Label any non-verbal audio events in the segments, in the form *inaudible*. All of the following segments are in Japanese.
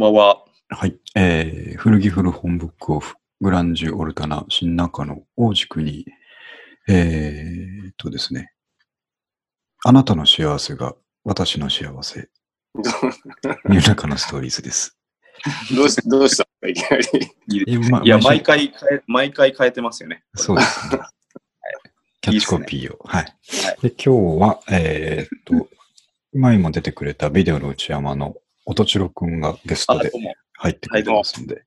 ばんは。は。はい。えー、古着古本ブックオフ、グランジュオルタナ、新中野、大軸に、えーっとですね、あなたの幸せが私の幸せ、ど *laughs* ニューナカのストーリーズです。どうしどうしたいきなり。いやまいや、毎毎回変え、毎回変えてますよね。そうですね。*laughs* キャッチコピーを。はい。で、今日は、えーっと、前も出てくれたビデオの内山の音千代くんがゲスあ、トで入ってくれてますんで、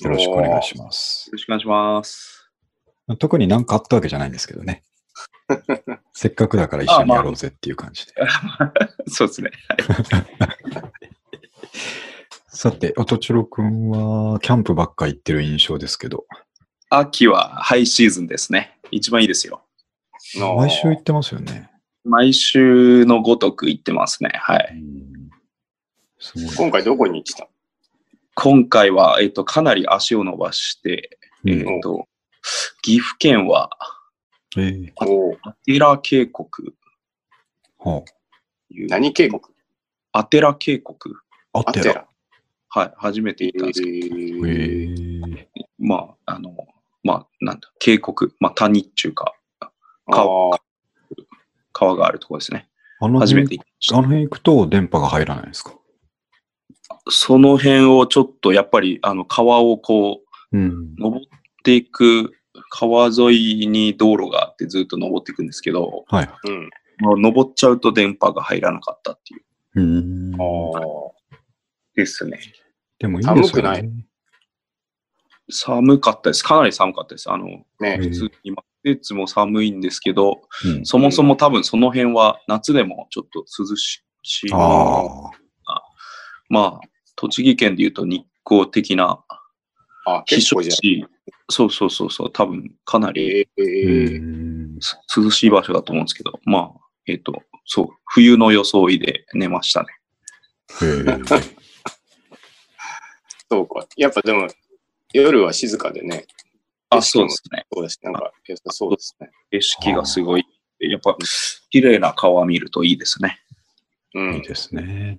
よろしくお願いします。ろしくお願いします。特に何かあったわけじゃないんですけどね。*laughs* せっかくだから一緒にやろうぜっていう感じで。そうですね。*laughs* さて、音千代くんはキャンプばっか行ってる印象ですけど、秋はハイシーズンですね。一番いいですよ。の毎週行ってますよね。毎週のごとく行ってますね。はい。すごい。今回どこに行ってた？今回は、えっ、と、かなり足を伸ばして、うん。えっ、と、岐阜県は、えーアテラ渓谷はという、何渓谷？アテラ渓谷。あ、あってら。アテラ。はい。初めてえ行ったんですけど、えー、ー、まあ、あの、まあ、なんだ、渓谷、まあ、谷っていうか、あ川川があるところですね。あの初め辺て行きました。あの辺行くと電波が入らないですか？その辺をちょっとやっぱりあの川をこううん。登っていく川沿いに道路があってずっと登っていくんですけど、はい。うん。登っちゃうと電波が入らなかったっていううーん。あですね。でもいいですよね。寒くない？寒かったです。かなり寒かったです。あの、あ。ねうん普通に、季節も寒いんですけど、うんそもそも多分その辺は夏でもちょっと涼しい。ああ。まあ、栃木県で言うと日光的なあ、避暑地、そうそうそうそう、多分かなりえー、涼しい場所だと思うんですけど、まあ、えっ、と、そう、冬の装いで寝ましたね。へー *laughs* そうか。やっぱでも、夜は静かでね。あ、そうですね。そうだし、なんか良さそうですね。景色がすごい、やっぱ、綺麗な川見るといいですね。うん。いいですね。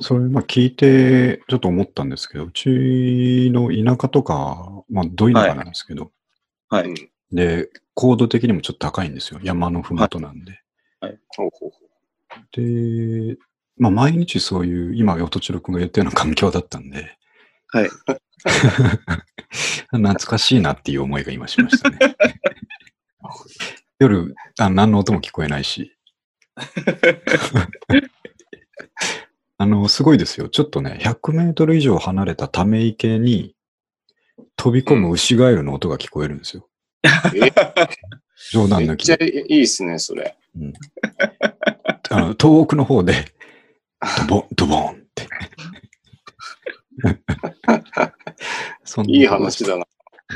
それ、まあ聞いて、ちょっと思ったんですけど、うちの田舎とか、まあ、ど田舎なんですけど、はい。うんで、高度的にもちょっと高いんですよ。山のふもとなんで。ほうほうほで、まあ、毎日そういう、今、音千代くんが言ったような環境だったんで、はい。*laughs* 懐かしいなっていう思いが今しましたね。*laughs* 夜あ、何の音も聞こえないし。*laughs* あの、すごいですよ。ちょっとね、100メートル以上離れたため池に飛び込む牛ガエルの音が聞こえるんですよ。冗談抜きで。めっちゃいいですね、それ。うんあの遠くの方で、ドボン、ドボンって。いい話だな。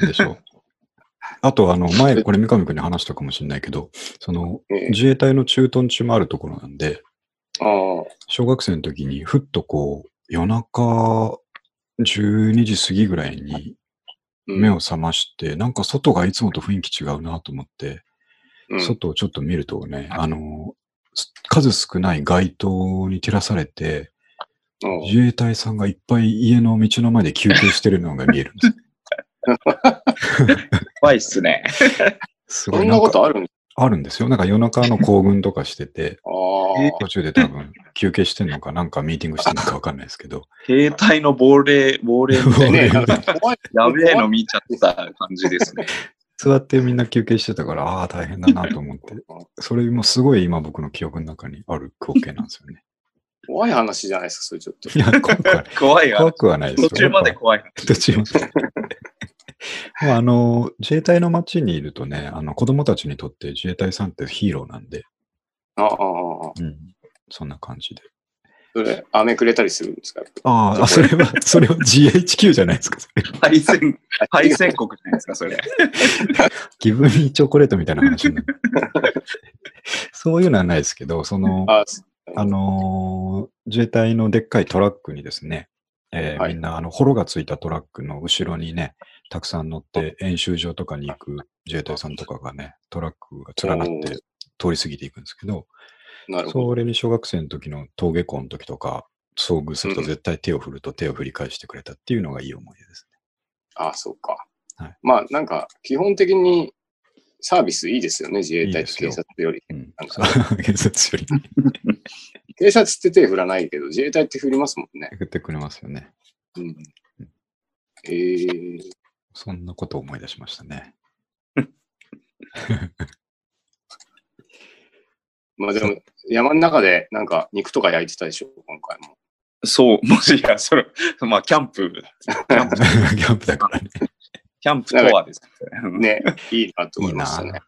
でしょ。あと、あの、前、これ三上君に話したかもしれないけど、その、ええ自衛隊の駐屯地もあるところなんで。小学生の時にふっとこう、夜中12時過ぎぐらいにうん。目を覚まして、なんか外がいつもと雰囲気違うなと思って、うん。外をちょっと見るとね、あの、す数少ない街灯に照らされて、うん自衛隊さんがいっぱい家の道の前で休憩してるのが見えるんです。怖いっすね。*laughs* すごそんいなことあるんあるんですよ。なんか夜中の行軍とかしてて、*laughs* あ途中で多分休憩してんのか、なんかミーティングしてんのかわかんないですけど、携帯の亡霊、亡霊みたあ。いねな、なんか怖い。やべえの見ちゃった感じですね。*laughs* 座ってみんな休憩してたから、ああ、大変だなと思って。*laughs* それもすごい今僕の記憶の中にある光景なんですよね。怖い話じゃないですか、それちょっと。いや、怖くは怖いわ。怖くはないです途中まで怖い。途中まで。もうあの、自衛隊の街にいるとね、あの、子供たちにとって自衛隊さんってヒーローなんで、ああ、ああ、うん、そんな感じで。それ、飴くれたりするんですか？ああ、それは、それは *laughs* GHQ じゃないですか。それ敗戦、*laughs* 敗戦国じゃないですか、それ。ギブミーチョコレートみたいな話になる。そういうのはないですけど、その、ああのー自衛隊のでっかいトラックにですね、えーはいみんな、あの、ホロがついたトラックの後ろにね、たくさん乗って演習場とかに行く自衛隊さんとかがね、トラックが連なって通り過ぎていくんですけど、なるほど。それに小学生の時の登下校の時とか、遭遇するとうん。絶対手を振ると手を振り返してくれたっていうのがいい思い出ですああ、そうか。はい。まあ、なんか、基本的にサービスいいですよね、自衛隊と警察より。警察より。*laughs* *laughs* 警察って手振らないけど、自衛隊って振りますもんね。*laughs* 振ってくれますよね。うん。えー、そんなことを思い出しましたね。*laughs* まあでも、山の中でなんか肉とか焼いてたでしょ、今回も。そう、もしや、それ、まあ、キャンプ、*laughs* キャンプだからね。キャンプとはですね。ね、いいなと思いましたね。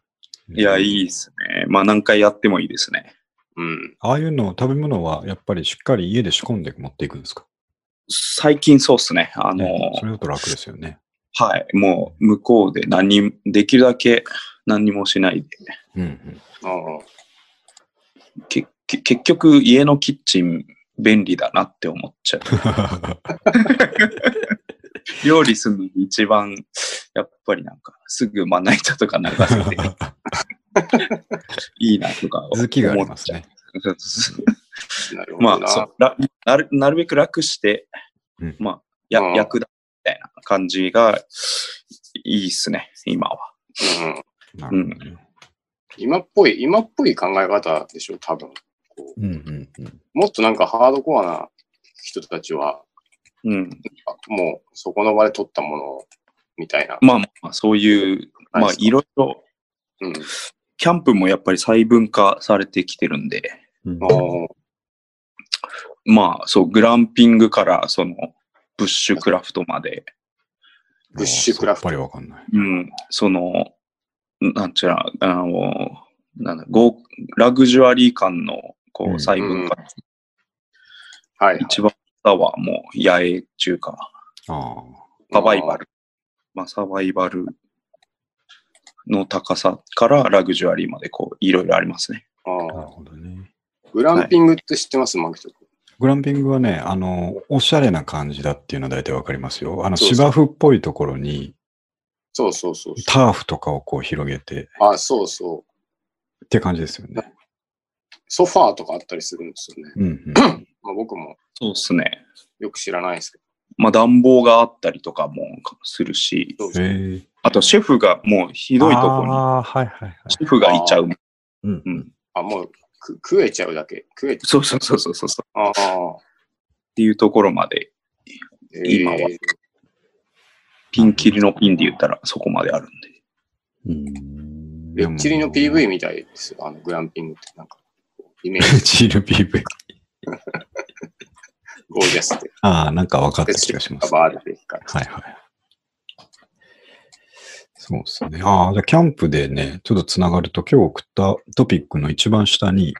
いや、いいですね。まあ、何回やってもいいですね。うん。ああいうの、食べ物はやっぱりしっかり家で仕込んで持っていくんですか？最近そうですね。あの、ねそれだと楽ですよね。はい。もう、向こうで何に、できるだけ何にもしないで。うんうん。けけ結局、家のキッチン便利だなって思っちゃう。*laughs* 料理するのに一番、やっぱりなんか、すぐまな板とか流せて *laughs* いいなとか思っちゃう。続きがありますね。*laughs* あそうらなる、なるべく楽して、うんまあ、やうん役立みたいな感じがいいっすね、今は。うん、ね。今っぽい、今っぽい考え方でしょ、多分。んうんうん。もっとなんかハードコアな人たちは、うん。あもうそこの場で取ったものをみたいな。まあまあ、そういう、まあ、いろいろ、うん。キャンプもやっぱり細分化されてきてるんで、うんまあ、そう、グランピングから、その、ブッシュクラフトまで、ブッシュクラフトさっぱりわかんない。うん、その、なんちゅうな、あの、なんだ、ラグジュアリー感の、こうんう、細分化、はい、はい。一番下はもう、野営中か、あサバイバル。まあ、サバイバルの高さからラグジュアリーまで、こう、いろいろありますね。ああ、なるーほどね。グランピングって知ってます、マキト君。グランピングはね、あの、おしゃれな感じだっていうのは大体わかりますよ。あの、そうそう芝生っぽいところにそうそうそうそう。ターフとかをこう広げてあ、そうそう。って感じですよね。ソファーとかあったりするんですよね。うんうん。*clears throat* まあ、僕もそうですね。よく知らないですけまあ、暖房があったりとかもするし、ど。そうへえ。あと、シェフがもうひどいとこに、ああ、はいはいはい。シェフがいちゃう。うんう。ん。あ、もうく食えちゃうだけ。食えちゃそうそうそうそうそう。っう。ああ。ていうところまで、えー今はピンキリのピンで言ったらそこまであるんで。うん。レッチリの PV みたいですよ。あのグランピングってなんか、イメージ *laughs* チール PV。*laughs* ゴージャスで。ああ、なんか分かった気がします。バーではいはい。そうですね。ああ、じゃあキャンプでね、ちょっとつながると、今日送ったトピックの一番下に、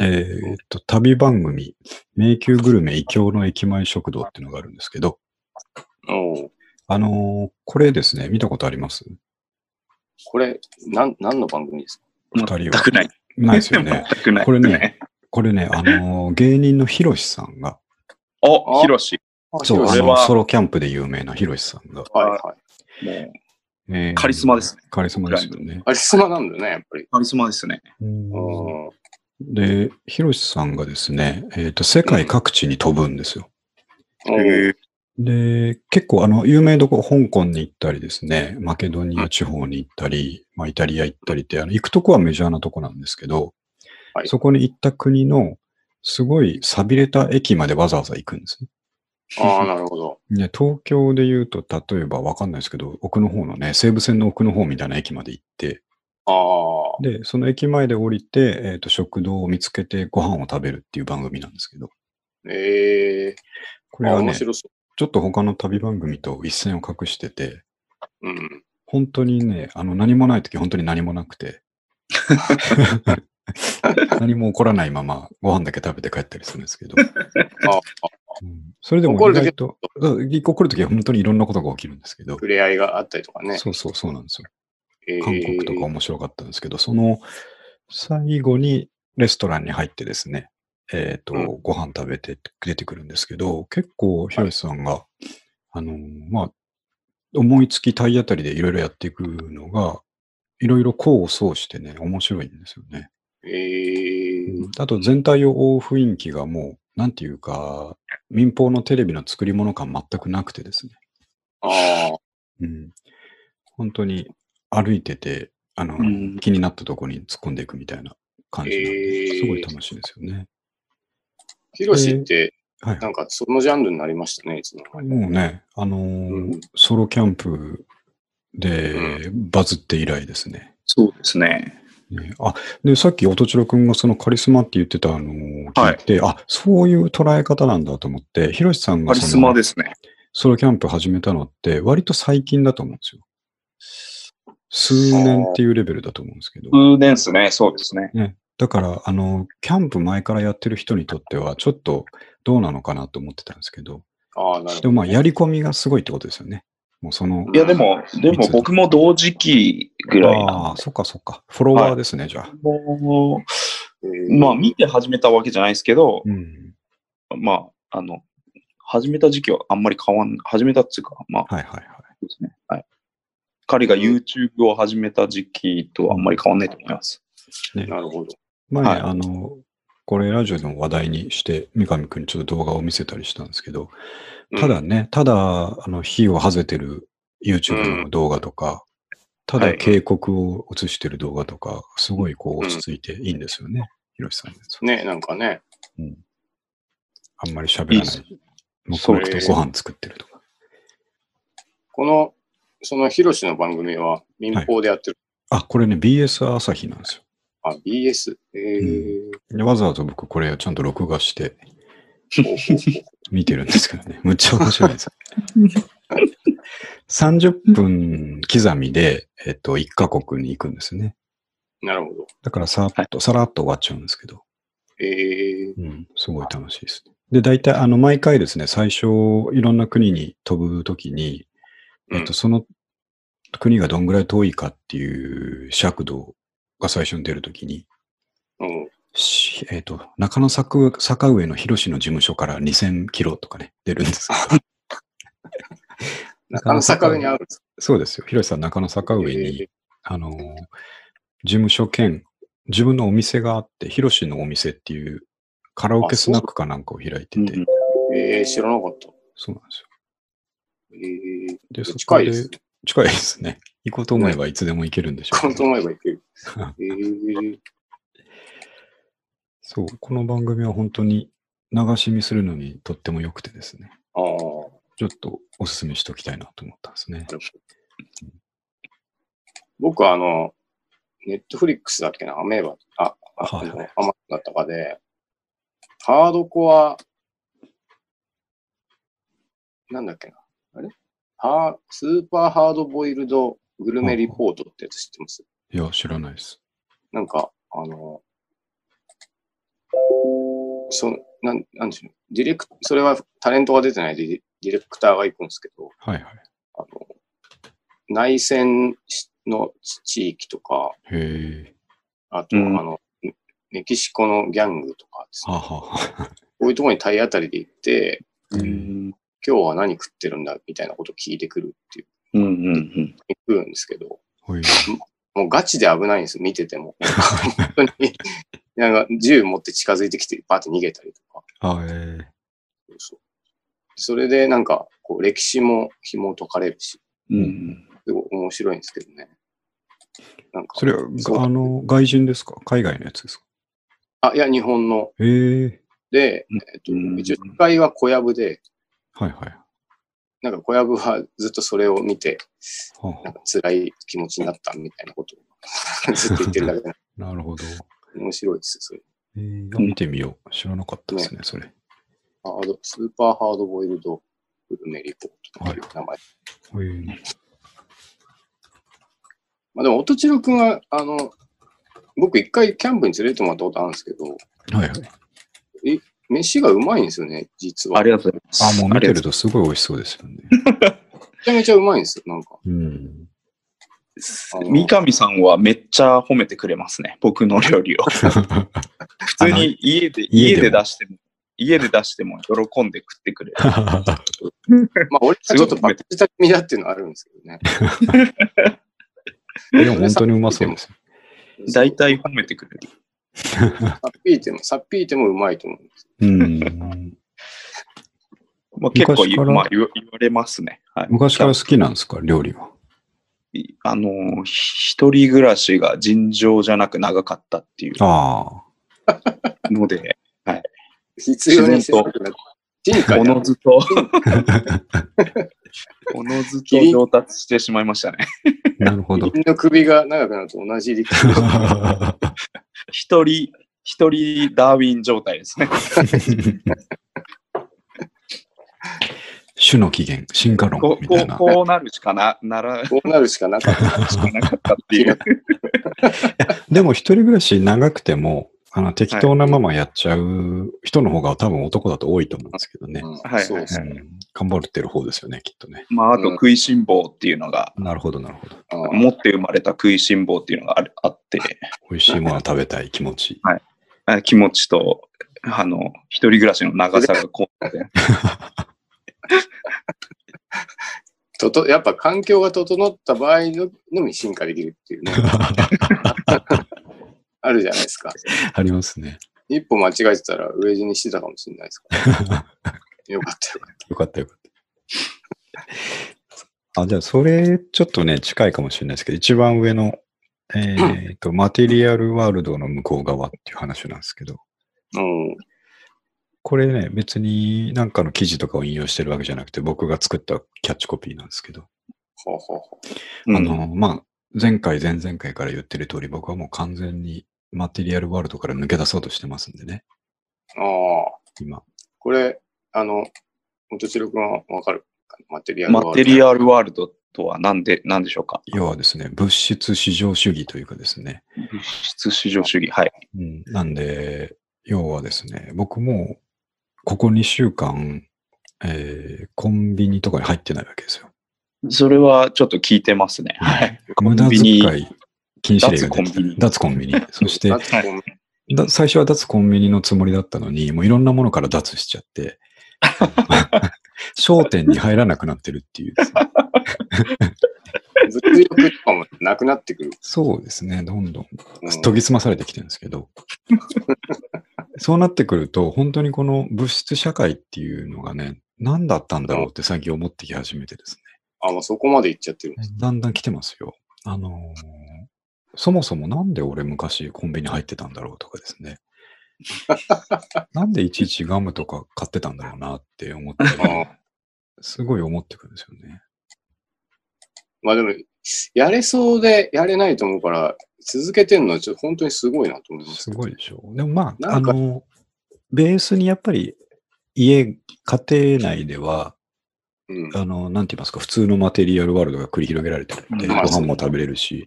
えーっと、旅番組、迷宮グルメ異教の駅前食堂っていうのがあるんですけど、あのーこれですね、見たことあります？これ、なん、何の番組ですか？二人は全くない。ないですよね。全くない。これね。これね、あのー芸人のヒロシさんが、お、ヒロシ。そう、あはソロキャンプで有名なヒロシさんが、はいはい。もう、えーカリスマですね。カリスマですよね。カリスマなんだね、やっぱり。カリスマですね。うんで、ヒロシさんがですね、えっ、と、世界各地に飛ぶんですよ。おうで、結構あの、有名どころ、香港に行ったりですね、マケドニア地方に行ったり、まあ、イタリア行ったりって、あの、行くとこはメジャーなとこなんですけど、はいそこに行った国の、すごい寂れた駅までわざわざ行くんですね。ああ、*laughs* なるほど。で、東京で言うと、例えばわかんないですけど、奥の方のね、西武線の奥の方みたいな駅まで行って、ああ、で、その駅前で降りて、えっ、と、食堂を見つけてご飯を食べるっていう番組なんですけど、ええあこれはね、ちょっと他の旅番組と一線を画してて、う。うん。本当にね、あの、何もない時本当に何もなくて、*laughs* *laughs* 何も起こらないままご飯だけ食べて帰ったりするんですけど、ああ、うん。それでも意外と、うん怒るときは本当にいろんなことが起きるんですけど、触れ合いがあったりとかね。そうそうそうなんですよ。えー。韓国とか面白かったんですけど、その最後にレストランに入ってですね、えっ、と、うん。ご飯食べて出てくるんですけど、結構、ひろしさんが、あのーまあ、思いつき体当たりでいろいろやっていくのが、いろいろ功を奏してね、面白いんですよね。えー。あと全体を覆う雰囲気がもなんていうか、民放のテレビの作り物感全くなくてですね。ああ、うん。本当に歩いてて、あの、うん気になったところに突っ込んでいくみたいな感じなんで、すごい楽しいですよね。ヒロシって、はい。なんかそのジャンルになりましたね、いつの間に。もうね、あのーうんソロキャンプでバズって以来ですね。そうですね。ねあ、で、さっき音千代くんがそのカリスマって言ってたのを聞いて、あ、そういう捉え方なんだと思って、ヒロシさんがカリスマですね。ソロキャンプ始めたのって割と最近だと思うんですよ。数年っていうレベルだと思うんですけど。数年ですね。そうですね。ね。だから、あの、キャンプ前からやってる人にとっては、ちょっとどうなのかなと思ってたんですけど、ああ、なるほど。でもまあ、やり込みがすごいってことですよね。もうその、いや、でも、でも僕も同時期ぐらいあなあ、そっかそっか。フォロワーですね、じゃあ。もえう、ーまあ、見て始めたわけじゃないですけど、うん。まあ、あの、始めた時期はあんまり変わん、始めたっていうか、まあ、はいはいはい。ですね。はい。彼が YouTube を始めた時期とはあんまり変わんないと思います。ね、なるほど。前、はいあの、これラジオでも話題にして、三上くんにちょっと動画を見せたりしたんですけど、ただね、ただ、あの、火をはぜてる YouTube の動画とか、ただはい警告を映してる動画とか、すごいこう落ち着いていいんですよね。ひろしさんね、なんかね。あんまり喋らない。黙々とご飯作ってるとか。この、そのヒロシの番組は民放でやってる。あ、これね、BS 朝日なんですよ。あ、BS。えーでわざわざ僕これちゃんと録画して見てるんですけどね。むっちゃ面白いです。*laughs* 30分刻みで、えっと、1カ国に行くんですね。なるほど。だからさっと、さらっと終わっちゃうんですけど、えー、うん、すごい楽しいですね。で、大体、あの、毎回ですね、最初、いろんな国に飛ぶときに、うんえっと、その国がどんぐらい遠いかっていう尺度が最初に出るときに、うん。しえっ、と、中野坂坂上の広志の事務所から2000キロとかね、出るんですけど。中野坂上にあるんですそうですよ。広志さん中野坂上に、えあのー、事務所兼、自分のお店があって、広志のお店っていうカラオケスナックかなんかを開いてて、うんーえー知らなかった。そうなんですよ。えー、で、そこ近いで。近いですね。行こうと思えばいつでも行けるんでしょうけど、行こうと思えばいける。*laughs* えー、そう、この番組は本当に流し見するのにとっても良くてですね、ああ、ちょっとお勧めしておきたいなと思ったんですね。僕はあの、ネットフリックスだっけな、アメーバ、あ、あはいあのアマだったかで、ハードコア、なんだっけな、あれ？ハースーパーハードボイルドグルメリポートってやつ知ってます？いや、知らないです。なんか、あの、そなんなんでしょう、ディレクそれはタレントが出てないディディレクターが行くんですけど、はいはい。あの内戦の地域とか、へえ。あと、うん。あの、メメキシコのギャングとかですね、はこういうところに体当たりで行って、うん。今日は何食ってるんだみたいなことを聞いてくるっていう、うんうん行くんですけど。もうガチで危ないんですよ、見てても。本当に、なんか銃持って近づいてきて、バーって逃げたりとか。あ、ええそうそうそれでなんか、こう、歴史も紐解かれるし、うん。すごい面白いんですけどね。なんか、それは、あの、外人ですか？海外のやつですか？あ、いや、日本の。ええで、うんえっと、うん一応、司会は小籔で、はいはい。なんか小籔はずっとそれを見て、はあなんか辛い気持ちになったみたいなことを *laughs* ずっと言ってるだけで、*laughs* なるほど。面白いですよ、それ。えー、あ見てみよう。知らなかったですね、それ。ハードスーパーハードボイルドグルメリポートという名前。えーまあでも、音千代くんは、あの、僕一回キャンプに連れてもらったことあるんですけど、はいはい。飯がうまいんですよね、実は。ありがとうございます。あ、もう見てると。とすごい美味しそうですよね。めちゃめちゃうまいんですよ、なんか。うん。三上さんはめっちゃ褒めてくれますね。僕の料理を。*laughs* 普通に家で、家家で出しても、家で出しても喜んで食ってくれる。まあ、俺がちょっとバッチだっていうのはあるんですけどね。*laughs* でも本当にうまそうですよ。大体褒めてくれる。さっぴいても、さっぴいてもうまいと思うんです。うん。まあ、結構言,、まあ、言われますね。はい、昔から好きなんですか、料理は？あの、一人暮らしが尋常じゃなく長かったっていうあので、必要に狭くなって。進化じゃんおのずと、*laughs* おのずと上達してしまいましたね。あ、なるほど。の首が長くなると同じ理一人、一人ダーウィン状態ですね。種の起源、進化論こうこみたいうな。こうなるしかな、なら、こうなるしかなかった。っていう。*laughs* でも一人暮らし長くても、あの適当なままやっちゃう人の方が多分男だと多いと思うんですけどね。うんはいそうそううん頑張ってる方ですよね、きっとね。まあ、あと食いしん坊っていうのが、なるほど、なるほど。持って生まれた食いしん坊っていうのがあるあって、美味しいもの食べたい気持ち。あ気持ちと、あの、一人暮らしの長さがこうで、*laughs* ととやっぱ環境が整った場合ののみ進化できるっていうね。*laughs* あるじゃないですか。ありますね。一歩間違えてたら飢え死にしてたかもしれないですから。*laughs* よかったよかっよかったよかった。あ、じゃあ、それ、ちょっとね、近いかもしれないですけど、一番上の、えっ、と、マテリアルワールドの向こう側っていう話なんですけど、た。うん。これね、別になんかの記事とかを引用してるわけじゃなくて、僕が作ったキャッチコピーなんですけど、ほうほうほうんあの、まあ、前回、前々回から言ってる通り、僕はもう完全にマテリアルワールドから抜け出そうとしてますんでね、う。ああ。今。これ、あの、元千代君はわかるマテリアルワールドマテリアルワールドとは何で、何でしょうか？要はですね、物質至上主義というかですね、物質至上主義。はい。うん、なんで、要はですね、僕も、ここ2週間、えーコンビニとかに入ってないわけですよ。それはちょっと聞いてますね。はい。無駄コンビニ遣い禁止令が出て脱コンビニ脱コンビニ。*laughs* そして最初は脱コンビニのつもりだったのに、もういろんなものから脱しちゃって、*laughs* 商店に入らなくなってるっていうですね、*laughs* 物欲とかもなくなってくる。そうですね、どんどんうん研ぎ澄まされてきてるんですけど、*laughs* そうなってくると、本当にこの物質社会っていうのがね、何だったんだろうって最近思ってき始めてですあ、もうそこまで行っちゃってる。ね、だんだん来てますよ。あのーそもそもなんで俺昔コンビニ入ってたんだろうとかですね。*laughs* なんでいちいちガムとか買ってたんだろうなって思って、あすごい思ってくるんですよね。まあでも、やれそうでやれないと思うから、続けてんのはちょっと本当にすごいなと思います。すごいでしょう。でもまあ、あの、ベースにやっぱり家、家庭内では、うん。あの、なんて言いますか、普通のマテリアルワールドが繰り広げられてるんで、うんご飯も食べれるし、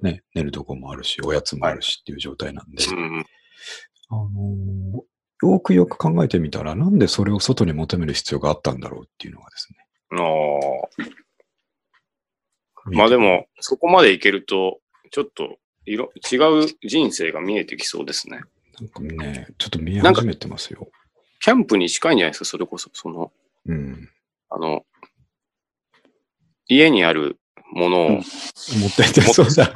ね、寝るとこもあるし、おやつもあるしっていう状態なんで、うんあのーよくよく考えてみたら、なんでそれを外に求める必要があったんだろうっていうのがですね。ああ。まあでも、そこまでいけると、ちょっと色違う人生が見えてきそうですね。なんかね、ちょっと見え始めてますよ。キャンプに近いんじゃないですか、それこそ。その、うん。あの、家にあるものをうん思ったよりそうだ。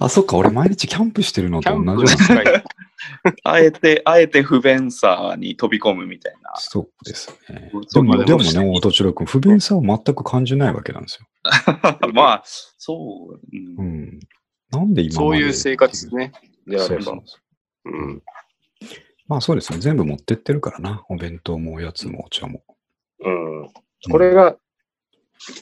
あ、そっか、俺毎日キャンプしてるのと同じな。に近い。*laughs* あえて、あえて不便さに飛び込むみたいな。そうですね。でも、まあでもでもね、音千代君、不便さを全く感じないわけなんですよ。*laughs* まあ、そう。うんうん。なんで今までそういう生活ね。であればそうそう。うん。まあそうですね。全部持ってってるからな。お弁当もおやつもお茶も。うん。これが、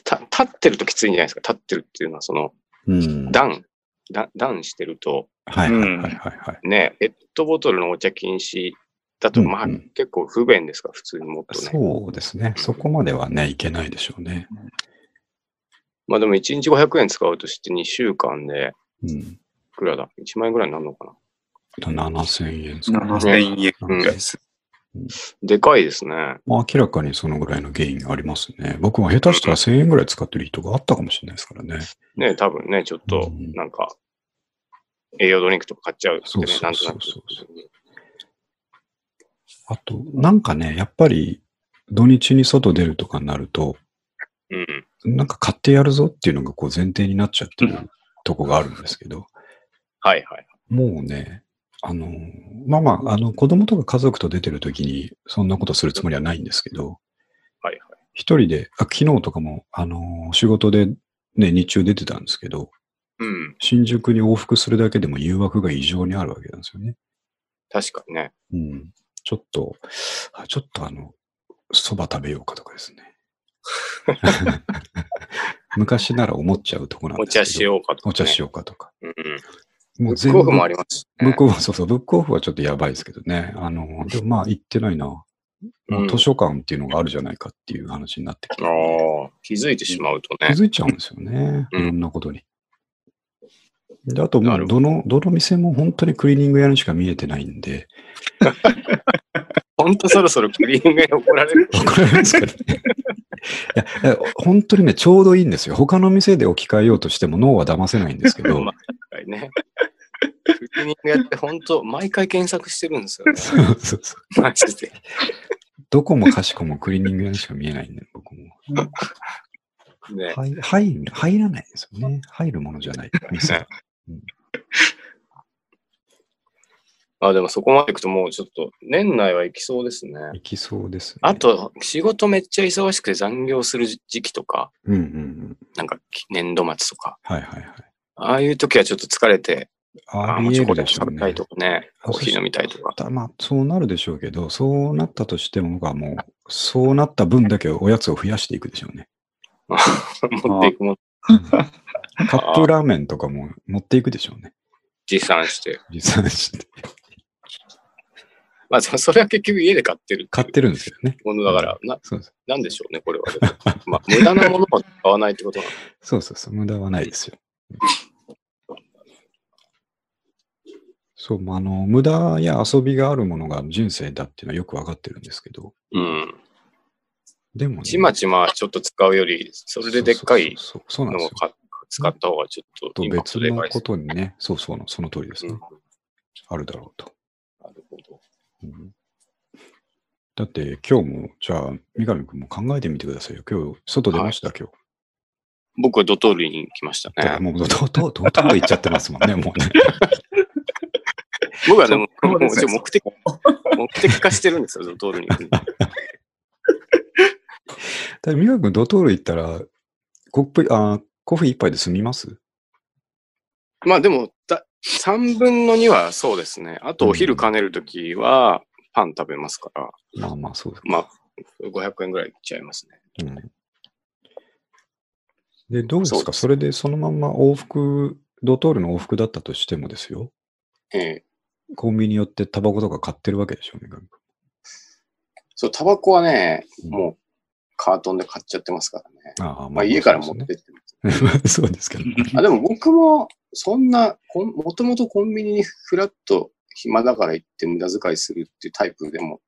た立ってるときついんじゃないですか。立ってるっていうのは、その、うん。段、段段してると、はいはいはいはいはい。ね、ペットボトルのお茶禁止だと、まあ、うんうん結構不便ですか、普通にもっとね。そうですね。そこまではね、いけないでしょうね。まあでも1日500円使うとして2週間で、うん。いくらだ ?1 万円ぐらいになるのかな？7000円ですかね、7000円うんぐらいです。でかいですね。まあ明らかにそのぐらいの原因がありますね。僕は下手したら1000円ぐらい使ってる人があったかもしれないですからね。ね、多分ね、ちょっとうん、なんか、栄養ドリンクとか買っちゃうね、そうそうそうそう。あと、なんかね、やっぱり土日に外出るとかになると、うん。なんか買ってやるぞっていうのがこう前提になっちゃってるとこがあるんですけど、はいはい。もうね、あの、まあまあ、あの、子供とか家族と出てるときに、そんなことするつもりはないんですけど、はいはい。一人で、あ昨日とかも、あの、仕事でね、日中出てたんですけど、うん。新宿に往復するだけでも誘惑が異常にあるわけなんですよね。確かにね。うん。ちょっと、あちょっとあの、蕎麦食べようかとかですね。*laughs* 昔なら思っちゃうとこなんおですけど。茶しようかとか、ね。お茶しようかとか。う。うんうん。もブックオフもありますし、ね。ブックオフ、そうそう、ブックオフはちょっとやばいですけどね。あの、でもまあ行ってないな。もう図書館っていうのがあるじゃないかっていう話になってきて、ああ、気づいてしまうと気ね。づいちゃうんですよね。いうんろんなことに。で、あともなるう、どの、どの店も本当にクリーニング屋にしか見えてないんで、ほんとそろそろクリーニングに怒られる。怒られますかね。いや本当にね、ちょうどいいんですよ。他の店で置き換えようとしても脳は騙せないんですけど、*laughs* まあね。クリーニングやって本当、毎回検索してるんですよね。*laughs* そうそうそう。マジで。どこもかしこもクリーニング屋にしか見えないんで、僕も。*laughs* ね。入入る入らないですよね。入るものじゃない。店があ、でもそこまで行くともうちょっと、年内は行きそうですね。行きそうですね。あ、と、仕事めっちゃ忙しくて残業する時期とか、うんうんうん。なんか年度末とか、はいはいはい。ああいう時はちょっと疲れて、あありもうチョコレート食べたい。とかね、あコーヒー飲みたいとか。たまあ、そうなるでしょうけど、そうなったとしても、僕はもう、そうなった分だけおやつを増やしていくでしょうね。*laughs* 持っていくものカップラーメンとかも持っていくでしょうね。持参して。実際して。まあ、そそれは結局家で買ってる買ってるんですよね。ものだから、な、そうです。なんでしょうね、これは。*laughs* まあ、無駄なものを使わないってことなの？そうそうそう。無駄はないですよ。そう、まああの、無駄や遊びがあるものが人生だっていうのはよくわかってるんですけど、うん。でもね。ちまちまちょっと使うより、それででっかい。のをか使った方がちょっと別のこ。とにね、そうそうの、その通りですね。うんあるだろうと。なるほど。うんだって今日も、じゃあ、三上君も考えてみてくださいよ。今日、外出ました、今日。僕はドトールに来ましたね。もう、とうとう、とうとう行っちゃってますもんね、もうね。*laughs* 僕はでも、もう目的、目的化してるんですよ、*laughs* ドトールに行くの。だ三上君、ドトール行ったら、コップ、あ、コーヒー一杯で済みます？まあでも、だ3分の2はそうですね。あとお昼兼ねるときはパン食べますから、まあまあ、そうです。まあ、500円ぐらいいっちゃいますね。うんで、どうですか？それでそのまんま往復、ドトールの往復だったとしてもですよ。ええコンビニ寄ってタバコとか買ってるわけでしょ、三上君。そう、タバコはね、うんもうカートンで買っちゃってますからね。ああ、まあ家から持ってってます。*laughs* そうですけど。あでも僕もそんな、もともとコンビニにフラッと暇だから行って無駄遣いするっていうタイプでも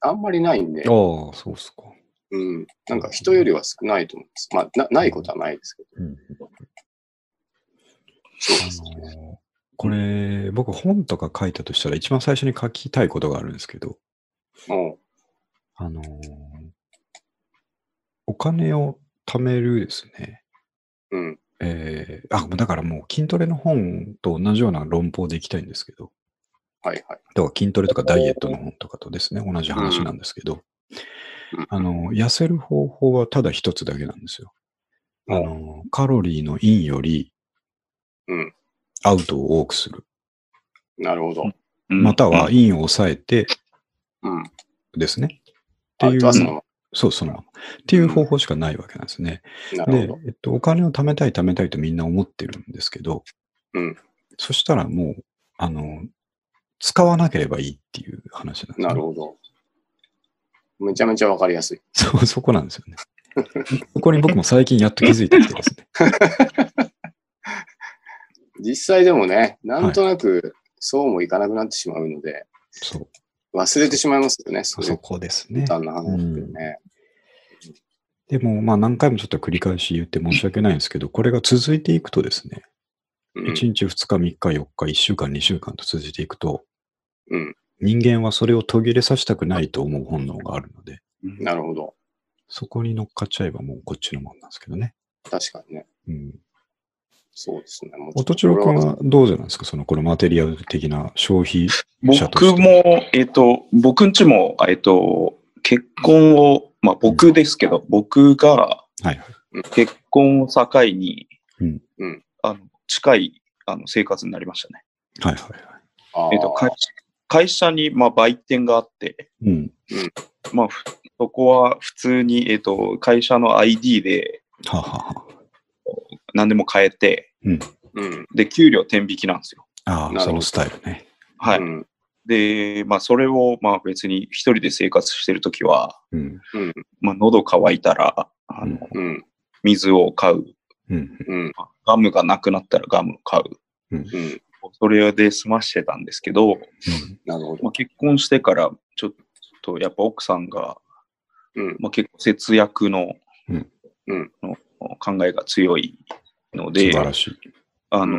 あんまりないんで、ああ、そうっすか。うん、なんか人よりは少ないと思います。まあな、ないことはないですけど。うん。そうですね。これ、僕本とか書いたとしたら一番最初に書きたいことがあるんですけど、もあのーお金を貯めるですね。う、うん。えー、あ、だからもう筋トレの本と同じような論法でいきたいんですけど、はいはい。だから筋トレとかダイエットの本とかとですね、同じ話なんですけど、うんあの、痩せる方法はただ一つだけなんですよ。あの、カロリーのインよりうん。アウトを多くする。なるほど。または、インを抑えてうん。ですね。ってあいう、とはそのそう、そのまま。っていう方法しかないわけなんですね。でなるほど。、えっと、お金を貯めたい貯めたいとみんな思ってるんですけど、うん。そしたらもう、あの、使わなければいいっていう話なんです、ね。なるほど。めちゃめちゃわかりやすい。そう、そこなんですよね。*laughs* そこに僕も最近やっと気づいてきてですね。*laughs* 実際でもね、なんとなくそうもいかなくなってしまうので、そう、忘れてしまいますよね、そそうこですね。簡単な話ってね。でも、まあ何回もちょっと繰り返し言って申し訳ないんですけど、これが続いていくとですね、うん1日、2日、3日、4日、1週間、2週間と続いていくと、うん。人間はそれを途切れさせたくないと思う本能があるので、なるほど。そこに乗っかっちゃえばもうこっちのもんなんですけどね。確かにね。うん。そうですね。音と千代君はどうじゃないですか？その、このマテリアル的な消費者として。僕も、えっ、と、僕んちも、えっ、と、結婚を、まあ僕ですけど、僕がはいはい。結婚を境に、うんうんあの近いあの生活になりましたね。はいはいはい。えっ、と会会社に、まあ、売店があって、うん。まあ、ふそこは普通に、えっ、と、会社の ID でははは。何でも買えて、うん。で、給料天引きなんですよ。ああ、そのスタイルね。はい。うん。で、まあ、それを、まあ、別に一人で生活してるときは、うん。うん。まあ、喉乾いたら、あの、うん。水を買う。うん。うん。ガムがなくなったらガムを買う。うん。それで済ましてたんですけど、なるほど。まあ、結婚してから、ちょっとやっぱ奥さんが、うん。まあ、結構節約の,、うんうんの考えが強いの素で、晴らしい。あの、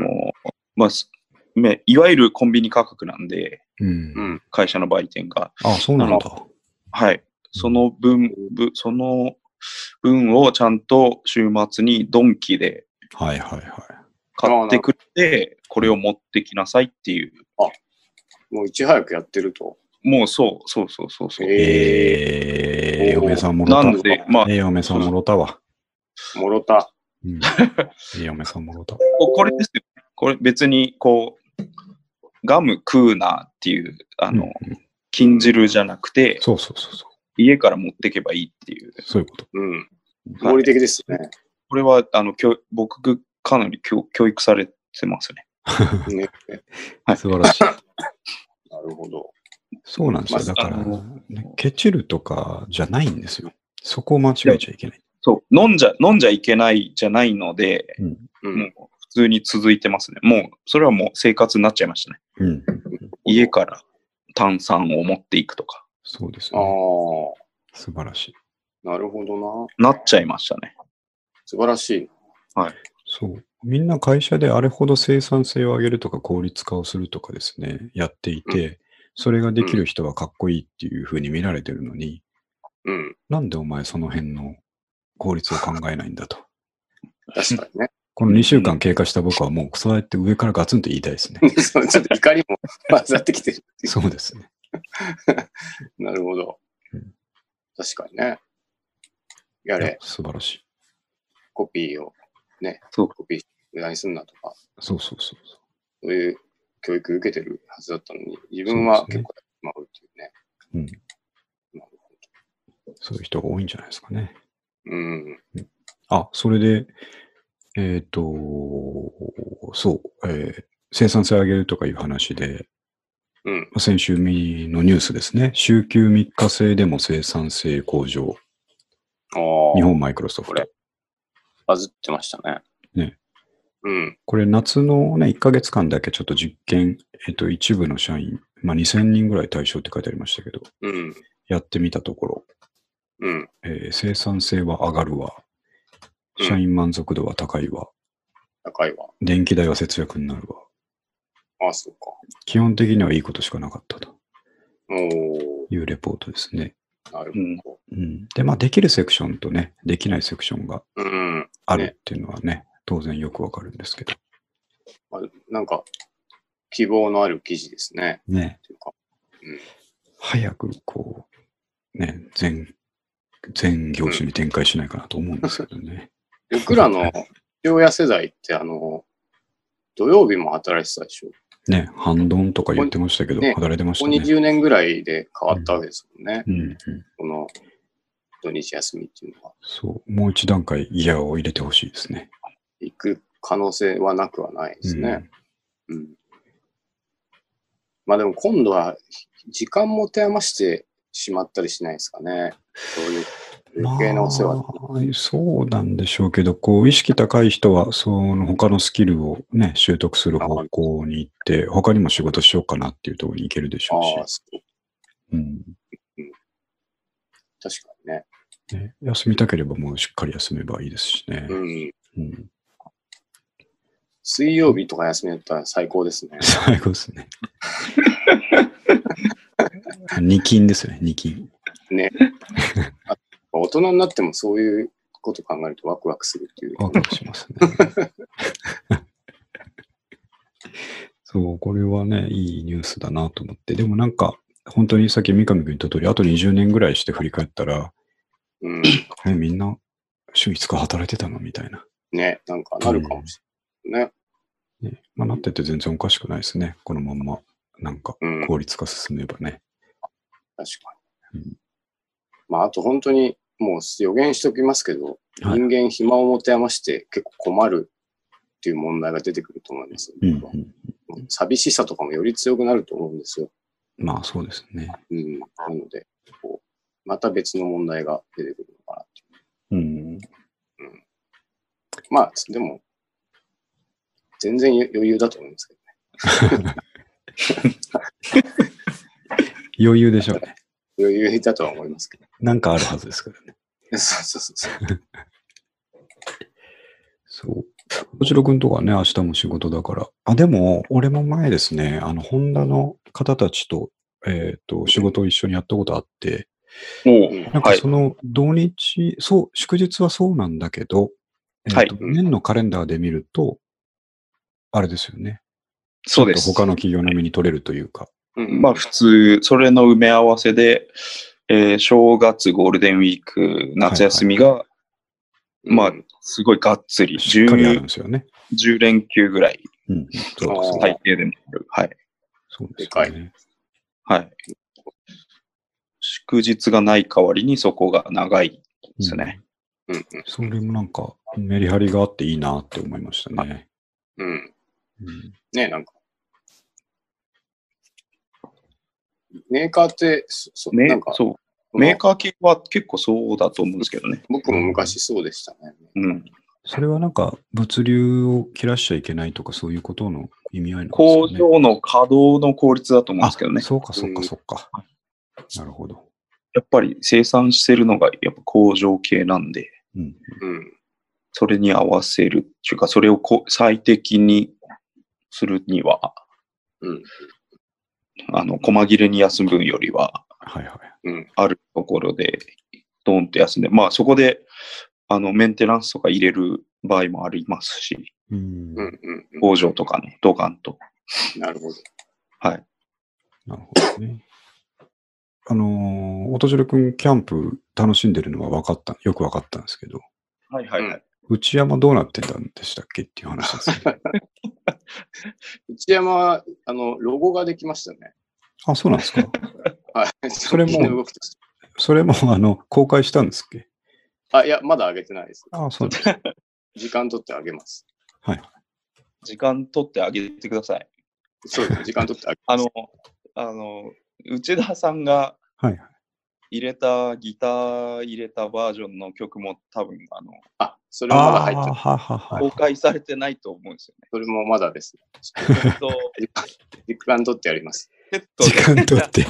まあ、すめいわゆるコンビニ価格なんで、うん。うん。会社の売店が。ああ、そうなんだ。はい。その分、ぶその分をちゃんと週末にドンキではいはいはい。買ってくれて、これを持ってきなさいっていう。もういち早くやってると。もうそう、そうそうそうそう。ええー、おー嫁さんもろたわ。なので、まあえ、え嫁さんもろたわ。もろた。うん。ええ嫁さんもろた。ここれですよ。これ別に、こう、ガム食うなっていう、あの、うん禁じるじゃなくて、そうそうそうそう。家から持ってけばいいっていう。そういうこと。うん。合理的ですね。これは、あの、教僕、かなり教教育されてますね。ねはい素晴らしい。*laughs* なるほど。そうなんですよ。まあだからケチるとかじゃないんですよ。そこを間違えちゃいけない。そう、飲んじゃ、飲んじゃいけないじゃないので、うん。うん。もう普通に続いてますね。もう、それはもう生活になっちゃいましたね。うん。家から炭酸を持っていくとか、そうですああね。素晴らしい。なるほどな。なっちゃいましたね。素晴らしい。そう。みんな会社であれほど生産性を上げるとか効率化をするとかですね、やっていて、それができる人はかっこいいっていうふうに見られてるのに、うん。なんでお前その辺の効率を考えないんだと。*laughs* 確かにね。この2週間経過した僕はもうそうやって上からガツンと言いたいですね。*laughs* そうちょっと怒りも混ざってきてるって。そうですね。*laughs* なるほどうん。確かにね。やれ、素晴らしい。コピーをね、そうコピー無駄にすんなとか、そうそうそうそそういう教育受けてるはずだったのに、自分は結構やってしまうっていうね。そういう人が多いんじゃないですかね。どうん。あ、それで、えっ、と、そう、えー生産性を上げるとかいう話で、うん。先週見のニュースですね。週休3日制でも生産性向上。日本マイクロソフト。バズってましたね。ね。うん。これ夏のね、1ヶ月間だけちょっと実験、えっ、と、一部の社員、まあ2000人ぐらい対象って書いてありましたけど、うん。やってみたところ、うん。えー生産性は上がるわ。うん社員満足度は高いわ。高いわ。電気代は節約になるわ。ああ、そうか。基本的にはいいことしかなかったと。いうレポートですね。なるほど。うん、で、まあ、できるセクションとね、できないセクションがうん。あるっていうのはね、当然よくわかるんですけど。まあなんか、希望のある記事ですね。ね、うか。早くこう、ね、全、全業種に展開しないかなと思うんですけどね。*laughs* 僕らの父親世代って、あの、土曜日も働いてたでしょ？ね、半ドンとか言ってましたけど、ね働いてましここたね。20年ぐらいで変わったわけですもんね。うんうん、この土日休みっていうのは。そう、もう一段階ギアを入れてほしいですね。行く可能性はなくはないですね。うん。まあでも今度は時間持て余してしまったりしないですかね。そういう余計なお世話。まあそうなんでしょうけど、こう、意識高い人は、その他のスキルをね、習得する方向に行って、他にも仕事しようかなっていうところに行けるでしょうし、そううん確かにね。ね。休みたければもうしっかり休めばいいですしね。うん。うん、水曜日とか休みだったら最高ですね。*laughs* 最後ですね。*laughs* *laughs* 二金ですね、二金。ね。あ *laughs* 大人になってもそういうこと考えるとワクワクするっていう。ワクワクしますね。*laughs* そう、これはね、いいニュースだなと思って。でもなんか、本当にさっき三上君言った通り、あと20年ぐらいして振り返ったら、うん。え、みんな週5日働いてたのみたいな。ね、なんかなるかもしれない。ね。ねまあ、なってて全然おかしくないですね。このまんま、なんかうん。効率化進めばね。確かに。うんまあ、あと本当に、もう予言しておきますけど、はい人間暇を持て余して結構困るっていう問題が出てくると思います。うんうん、寂しさとかもより強くなると思うんですよ。まあそうですね。うん。なので、こう、また別の問題が出てくるのかなっていう。うん。まあ、でも、全然余裕だと思いますけどね。*laughs* *laughs* 余裕でしょうね。余裕だとは思いますけど。なんかあるはずですからね。*laughs* そうそうそうそう。そう。こちらくんとかね、明日も仕事だから。あ、でも、俺も前ですね、あの、ホンダの方たちと、えっ、と、仕事を一緒にやったことあって、なんかその土日、そう、祝日はそうなんだけど、えーとはい年のカレンダーで見ると、あれですよね。そうです。他の企業並みに取れるというか。うんまあ普通、それの埋め合わせで、えー正月、ゴールデンウィーク、夏休みが、まあうんすごいがっつり、しっかりあるん 10, ですよね。10連休ぐらい、うんうん。そうで最低でもある。はい。そうですね。はい。祝日がない代わりにそこが長いですね。うんうんそれもなんか、メリハリがあっていいなって思いましたね。うん。うんねなんか。メーカーって、そなんか、そう。メーカー系は結構そうだと思うんですけどね。僕も昔そうでしたね。うん。それはなんか、物流を切らしちゃいけないとか、そういうことの意味合いなん工ですかね。場の稼働の効率だと思うんですけどね。そうか、そうか、うんそうか。なるほど。やっぱり生産してるのがやっぱ工場系なんで、うん。うん。それに合わせるっていうか、それをこ最適にするには、うん。あの、細切れに休むよりは、はいはい。うん。あるところで、ドンと休んで、まあそこで、あの、メンテナンスとか入れる場合もありますし、うん。うん。うん。工場とかね、ドカンと。なるほど。はい。なるほどね。あのー、音汁くん、キャンプ楽しんでるのは分かった、よく分かったんですけど、はいはいはい。内山どうなってたんでしたっけっていう話ですね。内山は、あの、ロゴができましたね。あ、そうなんですか。はい。それもそれも、あの、公開したんですっけ？あ、いや、まだ上げてないです。あ、そうです。*laughs* 時間取ってあげます。はい。時間取ってあげてください。そうです。時間取ってあげあます。の、あの、内田さんがはい。入れた、ギター入れたバージョンの曲も多分、あの、あ、それもまだ入ってない。あーははは公開されてないと思うんですよね。それもまだです。えっと、時間取ってやります。時間取って。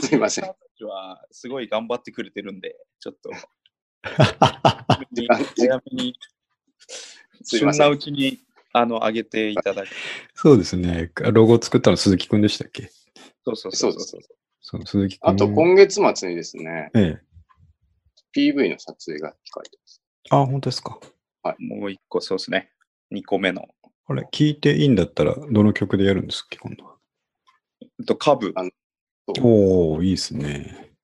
すいませんはすごい頑張ってくれてるんで、ちょっと、時間早めに、旬なすいません。うちに、あの、上げていただき、そうですね。ロゴ作ったの鈴木くんでしたっけ？そうそうそそううです。そう、鈴木。あと、今月末にですね、ええ。PV の撮影が控えてます。あ、本当ですか。もう一個、そうですね。二個目の。これ、聞いていいんだったら、どの曲でやるんですっけ、今度は。えっと、カブ。おー、いいですね。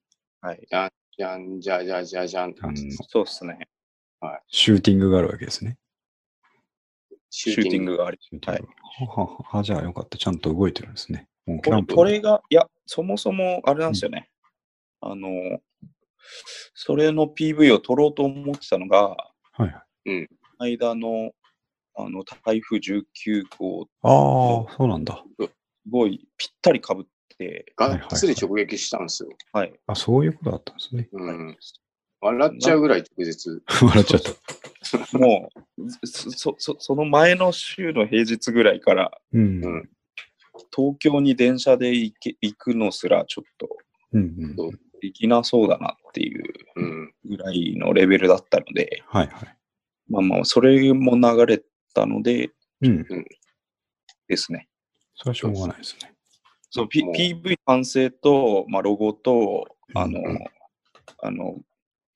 はい。じゃんじゃじゃじゃじゃん。あの、そうですね。シューティングがあるわけですね。シシューティングがあり。シューティングははは、じゃあよかった。ちゃんと動いてるんですね。これ。これが、いや、そもそもあれなんですよね。あの、それの PV を撮ろうと思ってたのが、はいはい。間のあの台風19号、ああ、そうなんだ。すごいぴったりかぶって、がっつり直撃したんですよ。はい。あ、そういうことだったんですね。うん。笑っちゃうぐらい直接。*laughs* 笑っちゃった。もうそそそ、その前の週の平日ぐらいから、うん。ううんん東京に電車で行け行くのすらちょっとできなそうだなっていううん。ぐらいのレベルだったので、はいはい。まあまあ、それも流れたのでうん。ですね。それはしょうがないですね。そう、P PV 完成と、まあ、ロゴと、あの、うんあの、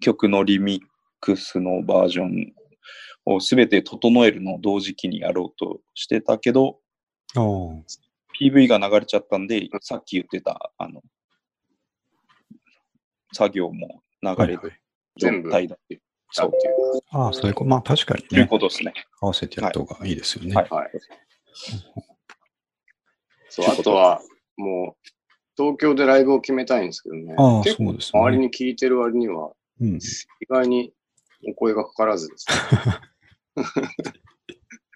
曲のリミックスのバージョンをすべて整えるのを同時期にやろうとしてたけど、ああ。PV が流れちゃったんで、さっき言ってた、あの、作業も流れる全部態だっていう。そうっていう。ああ、そういうこと。まあ確かにというね、ことですね。合わせてやった方がいいですよね。はいはい。そう、あとは、もう、東京でライブを決めたいんですけどね。ああ、結構そうですね。周りに聞いてる割には、うん、意外にお声がかからずですね。*laughs*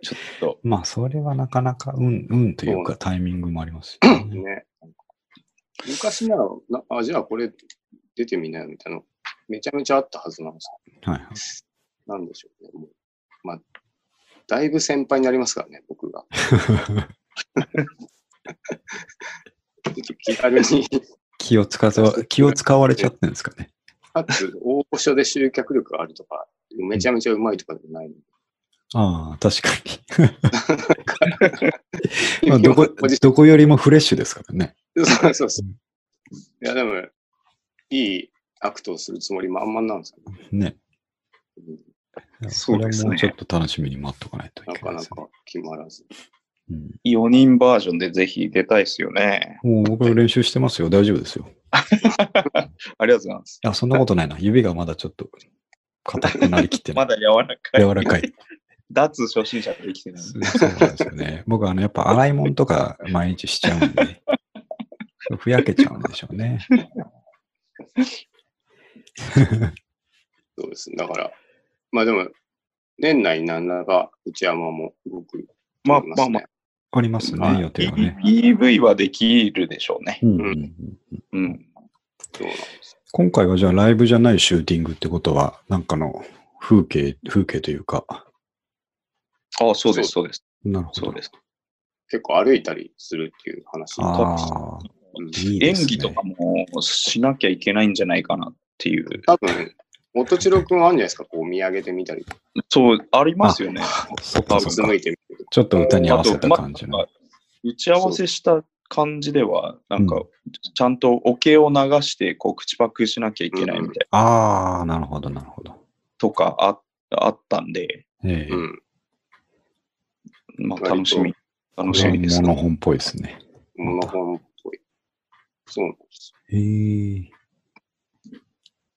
ちょっと、まあ、それはなかなか、うん、うんというかタイミングもありますよね。ね。昔ならな、あ、じゃあこれ出てみなよみたいなの、めちゃめちゃあったはずなんですはいはい。なんでしょうね。もうまあ、だいぶ先輩になりますからね、僕が。気軽に、気を使わ、*laughs* 気を使われちゃってるんですかね。かつ、大御所で集客力があるとか、めちゃめちゃうまいとかでもないので。ああ、確かに。*laughs* まあ、どこ、*laughs* どこよりもフレッシュですからね。そうそうそう。いや、でも、いいアクトをするつもり満々なんですよね。ね。うんそれはもうちょっと楽しみに待っとかないといなけないですね。かなか決まらず。うん4人バージョンでぜひ出たいですよね。もう僕練習してますよ。大丈夫ですよ。*laughs* ありがとうございます。いや、そんなことないな。指がまだちょっと硬くなりきってない。まだ柔らかい。柔らかい。脱初心者できてない。そうそうなんですよね。*laughs* 僕はあの、やっぱ洗い物とか毎日しちゃうんで、*laughs* ふやけちゃうんでしょうね。*laughs* そうです。だから、まあでも、年内に何らか内山も動くとまあまあまあ、ありますね、予定はね。PV はできるでしょうね。うんうんうんうん。そうなんです。今回はじゃあライブじゃないシューティングってことは、なんかの風景、風景というか、あそうです、そうです。なるほどそう。です。結構歩いたりするっていう話。ああ、うん演いいですね。技とかもしなきゃいけないんじゃないかなっていう。多分、元千代くんはあるんじゃないですか、こう見上げてみたりそう、ありますよね。そっかそっかうつむ。いてみるとちょっと歌に合わせた感じのあ。打ち合わせした感じでは、なんかう、ちゃんとオケを流して、こう、口パクしなきゃいけないみたいな、ああ、なるほど、なるほど。とかああったんで、ええうん。まあ、楽しみ。楽しみですモノね。本っぽいですね。モノホンっぽい。そうなんです。へえ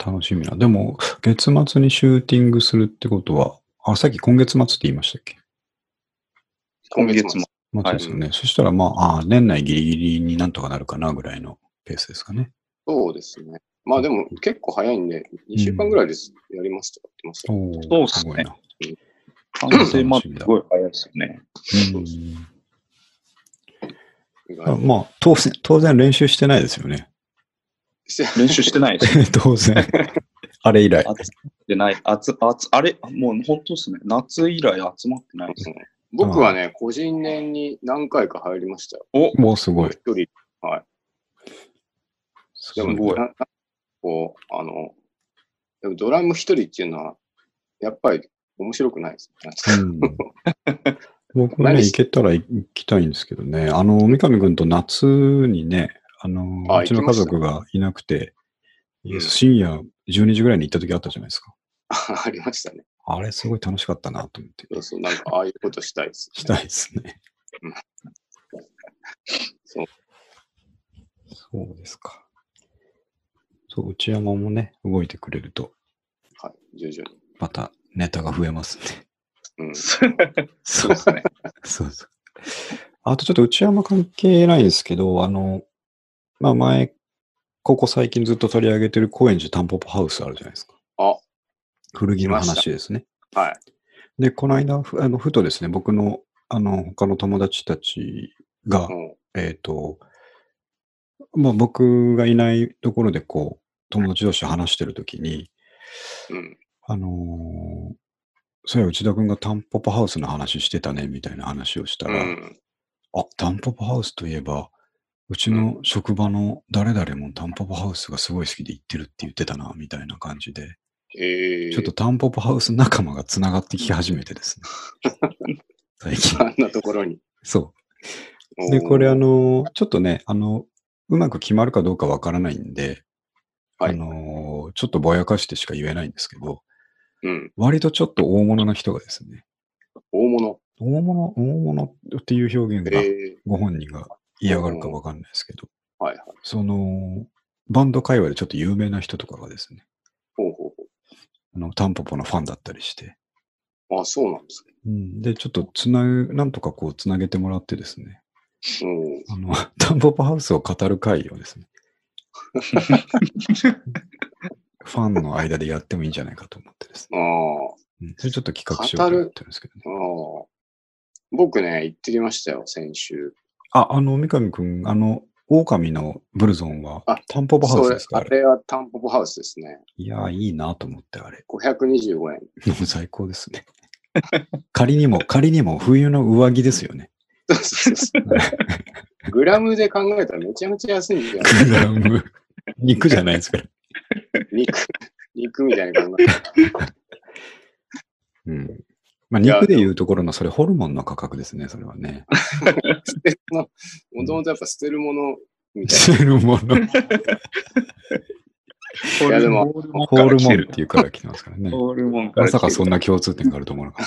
楽しみな。でも、月末にシューティングするってことは、あ、さっき今月末って言いましたっけ？今月も。末ですよね。そしたら、まあ、あ年内ギリギリになんとかなるかなぐらいのペースですかね。そうですね。まあでも結構早いんで、2週間ぐらいです、やりますとか言ってましたよ。おーそうっすねすごいな。完成まですごい早いですよね。あまあ、当然、当然練習してないですよね。練習してないです。*laughs* 当然。あれ以来。集まってない。あつ、あつ、あれもう本当ですね。夏以来集まってないです。うん僕はね、個人年に何回か入りましたよ。おもうすごい。一人。はい。でも、すごいななこう、あの、でもドラム一人っていうのは、やっぱり面白くないです。*laughs* 僕もね、行けたら行きたいんですけどね。あの、三上君と夏にね、あの、あうちの家族がいなくて、うん深夜12時ぐらいに行った時あったじゃないですか。*laughs* ありましたね。あれすごい楽しかったなと思って。そうそう、なんかああいうことしたいです。したいですね。そう。そうですか。そう、内山もね、動いてくれると、はい、徐々に。またネタが増えますね。うん。*laughs* そうですね。そうそう。あとちょっと内山関係ないんですけど、あの、まあ前、ここ最近ずっと取り上げてる高円寺タンポポハウスあるじゃないですか。あ、古着の話ですね。はい。で、この間、ふあのふとですね、僕の、あの、他の友達たちが、もえっ、と、まあ僕がいないところでこう、友達同士話してるときに、う、うん。あのーそういや、内田君がタンポポハウスの話してたね、みたいな話をしたら、うん。あ、タンポポハウスといえば、うちの職場の誰々もタンポポハウスがすごい好きで行ってるって言ってたな、みたいな感じで、えー、ちょっとタンポポハウス仲間がつながってき始めてですね。*laughs* 最近。あんなところに。そう。で、これあ、の、ちょっとね、あの、うまく決まるかどうかわからないんで、はいあの、ちょっとぼやかしてしか言えないんですけど、うん。割とちょっと大物な人がですね、大物？大物、大物？っていう表現がえー、ご本人が嫌がるかわかんないですけど、はいはい。その、バンド界隈でちょっと有名な人とかがですね、ほうほうほあの、タンポポのファンだったりして、う。あ、そうなんですね。うん、で、ちょっとつなぐ、なんとかこうつなげてもらってですね、うん。あの、タンポポハウスを語る会をですね、*laughs* ファンの間でやってもいいんじゃないかと思ってですね。あうん、それちょっと企画しようと思ってるんですけどね。あ、ああ。僕ね、行ってきましたよ、先週。あ、あの、三上くん、あの、狼のブルゾンはあタンポポハウスですか？あれ。あれはタンポポハウスですね。いやー、いいなと思って、あれ。525円。もう最高ですね。*laughs* 仮にも、仮にも冬の上着ですよね。そうそうそう *laughs* グラムで考えたらめちゃめちゃ安いんだよ、ね。グラム肉じゃないですから。*laughs* 肉、肉みたいに考え。うん。まあ、肉でいうところの、それホルモンの価格ですね、それはね。捨てるの、もともとやっぱ捨てるものみたい捨てるもの。いやでもホールモンっていうから来てますからね。ホールモンまさかそんな共通点があると思うのか。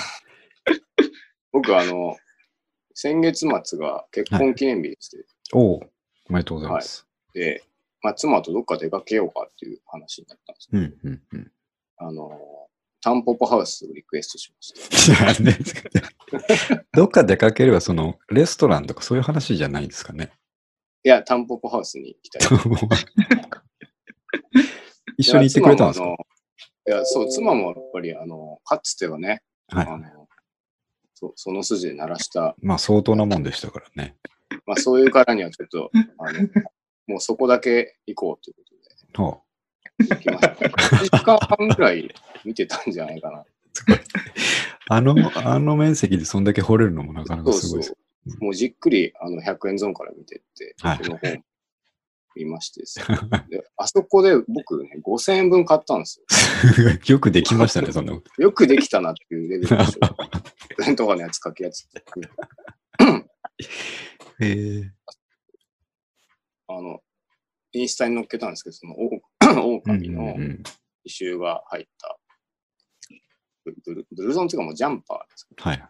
僕、あの、先月末が結婚記念日でして、おうおめでとうございます。で、まあ、妻とどっか出かけようかっていう話になったんです。うん、うん、うん。あの、タンポポハウスをリクエストしました。*laughs* *laughs* どっか出かければ、その、レストランとかそういう話じゃないんですかね。いや、タンポポハウスに行きたい。*laughs* 一緒に行ってくれたんですか？いや、そう、妻もやっぱり、あの、かつてはね、はい。あのそその筋で鳴らした、まあ相当なもんでしたからね。まあ、そういうからにはちょっと、あのもうそこだけ行こうということはで行きました。1時間半ぐらい見てたんじゃないかな。あ、の、あの面積でそんだけ掘れるのもなかなかそうそすごいです。う。もうじっくりあの100円ゾーンから見てって、はいこの本見ましてですねであそこで僕ね、5000円分買ったんですよ。*laughs* よくできましたね、そんなこと。よくできたなっていうレベルでしょ。*laughs* 弁当かのやつかきやつ。へ *laughs* え。あの、インスタに載っけたんですけど、その、オオカミのうんうん刺繍が入った、ブブルブルゾンっていうかもうジャンパーですかはい。ジ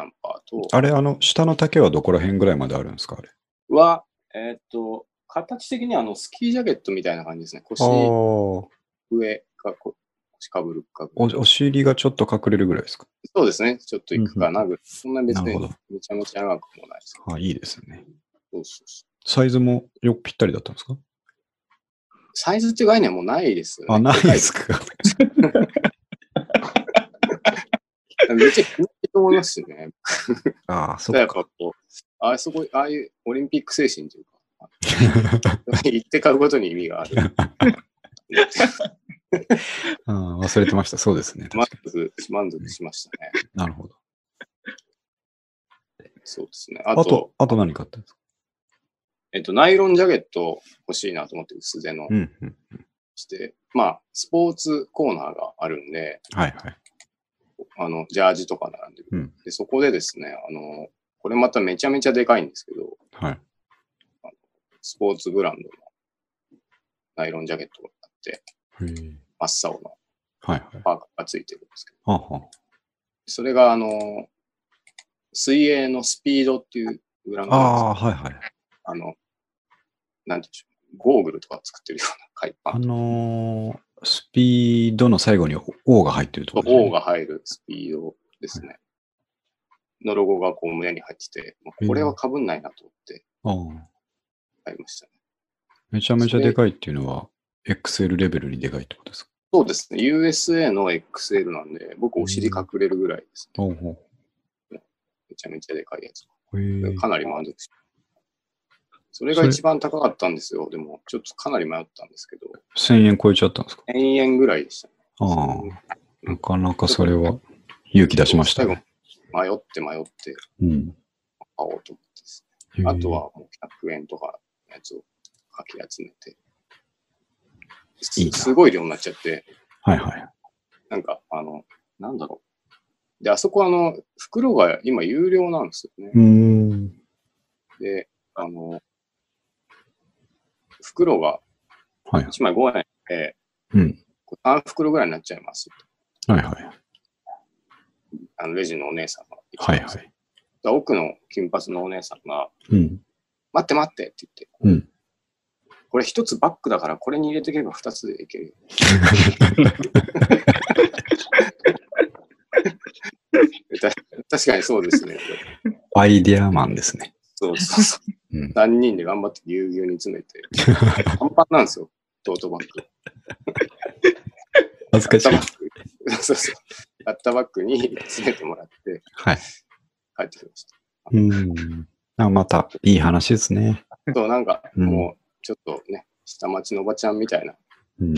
ャンパーと、あれ、あの、下の丈はどこら辺ぐらいまであるんですかあれ？は、えーっと、形的にはあのスキージャケットみたいな感じですね。腰ああ。お、上かこ腰かぶるかぶる。お尻がちょっと隠れるぐらいですか？そうですね。ちょっといくかなぐらい。そんな別になるほどめちゃめちゃ長くもないです。あいいですね。そうそうそうサイズもよくぴったりだったんですか？サイズっていう概念はもうないですよね。あ、ないですか？めっちゃ気に入ってると思いますよね。ああ、そやっか。っぱこう、あそこ、ああいうオリンピック精神というか、*laughs* 行って買うことに意味がある。*laughs* ああ忘れてました。そうですね。満足、満足しましたね。に。なるほど。そうですね。あと、あと、あと何買ったんですか？えっと、ナイロンジャケット欲しいなと思って、薄手のうん、うん。して、まあ、スポーツコーナーがあるんで、はいはい。あの、ジャージとか並んでる。うんで、そこでですね、あの、これまためちゃめちゃでかいんですけど、はい。スポーツブランドのナイロンジャケットがあって、真っ青の。パーカーがついてるんですけど、はあはそれが、あの、水泳のスピードっていうブランドあ。なんですよああ、はいはい。あの、なんでしょう。ゴーグルとか作ってるような海パあン。のースピードの最後に O が入ってるところね O が入るスピードですね。のロゴがこう胸に入ってて、これは被んないなと思ってああ買いましたね。めちゃめちゃでかいっていうのは、XL レベルにでかいってことですか？そうですね。USA の XL なんで、僕お尻隠れるぐらいです、ねおうほめちゃめちゃでかいやつ。かなり満足した。それが一番高かったんですよ。でも、ちょっとかなり迷ったんですけど、1000円超えちゃったんですか？1000円ぐらいでしたね。ああ。なかなかそれは勇気出しましたね。迷って迷ってうん。買おうと思ってですね。あと、はもう100円とかのやつをかき集めて、すいいなすごい量になっちゃって、はいはい。なんか、あの、なんだろう。で、あそこあの、袋が今有料なんですよね。うーん。で、あの、袋がはい。1枚5円で、うん。3袋ぐらいになっちゃいます。はいはい。あの、レジのお姉さんが。はいはい。奥の金髪のお姉さんが、うん。待って待ってって言って、うん。これ一つバックだからこれに入れていけば二つでいけるよ。た *laughs* 確かにそうですね。アイデアマンですね。そうそうそう。うん。3人で頑張ってぎゅうぎゅうに詰めて、*laughs* パンパンなんですよ、トートバッグ。恥ずかしい。そうそう。アッタバッグに詰めてもらってはい。帰ってきました。うん。あまた、いい話ですね。そう、なんか、うんもう、ちょっとね、下町のおばちゃんみたいなうん。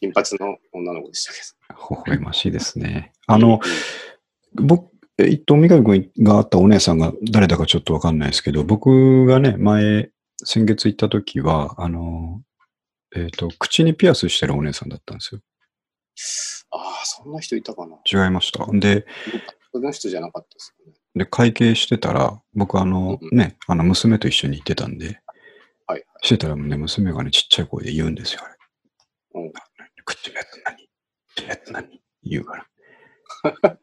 金髪の女の子でしたけ微笑ましいですね。あの、ど。僕、えっと、三上君があったお姉さんが誰だかちょっとわかんないですけど、僕がね、前、先月行った時は、あの、えっと、口にピアスしてるお姉さんだったんですよ。ああ、そんな人いたかな。違いました。で、その人じゃなかったですよね。で、会計してたら、僕あのうんね、あの娘と一緒に行ってたんで、はい。してたらね、娘がね、ちっちゃい声で言うんですよ、あれ。うん口のやつ何？やつ何？言うから。*laughs*